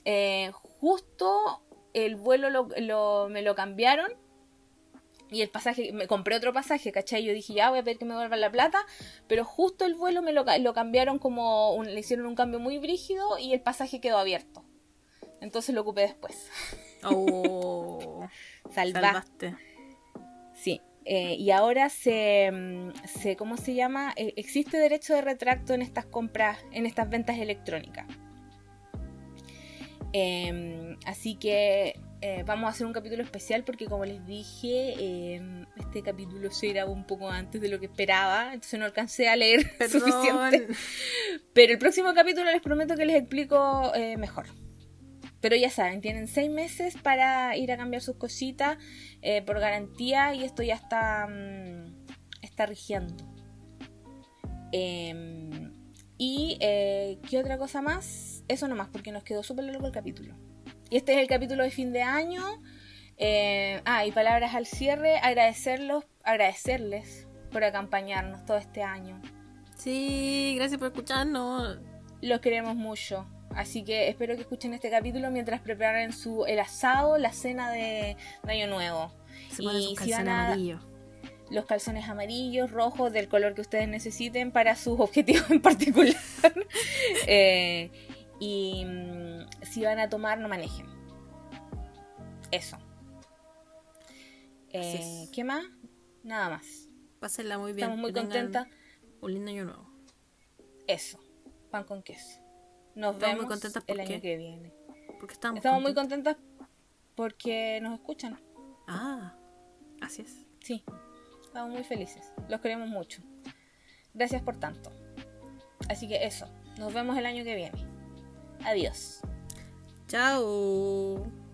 Eh, justo el vuelo lo, me lo cambiaron y el pasaje, me compré otro pasaje, ¿cachai? Yo dije, ya voy a pedir que me devuelvan la plata, pero justo el vuelo me lo, lo cambiaron como, le hicieron un cambio muy brígido y el pasaje quedó abierto. Entonces lo ocupé después. Oh, salvaste. Sí, eh, y ahora se, mm, se, ¿cómo se llama? Eh, existe derecho de retracto en estas compras, en estas ventas electrónicas. Em, así que eh, vamos a hacer un capítulo especial porque como les dije, em, este capítulo se grabó un poco antes de lo que esperaba, entonces no alcancé a leer suficiente. Pero el próximo capítulo les prometo que les explico mejor. Pero ya saben, tienen seis meses para ir a cambiar sus cositas eh, por garantía y esto ya está, mm, está rigiendo. Em, y eh, qué otra cosa más, eso nomás, porque nos quedó súper largo el capítulo. Y este es el capítulo de fin de año. Eh, ah, y palabras al cierre, agradecerlos, agradecerles por acompañarnos todo este año. Sí, gracias por escucharnos. Los queremos mucho. Así que espero que escuchen este capítulo mientras preparan su, el asado, la cena de, Año Nuevo. y si van a, los calzones amarillos, rojos, del color que ustedes necesiten para sus objetivos en particular. Eh, y mm, si van a tomar, no manejen. Eso. Eh, ¿Qué más? Nada más. Pásenla muy bien. Estamos muy contentas. Un lindo año nuevo. Eso. Pan con queso. Nos vemos muy el año que viene. Porque estamos, estamos muy contentas porque nos escuchan. Ah, así es. Sí, estamos muy felices. Los queremos mucho. Gracias por tanto. Así que eso, nos vemos el año que viene. Adiós. Chao.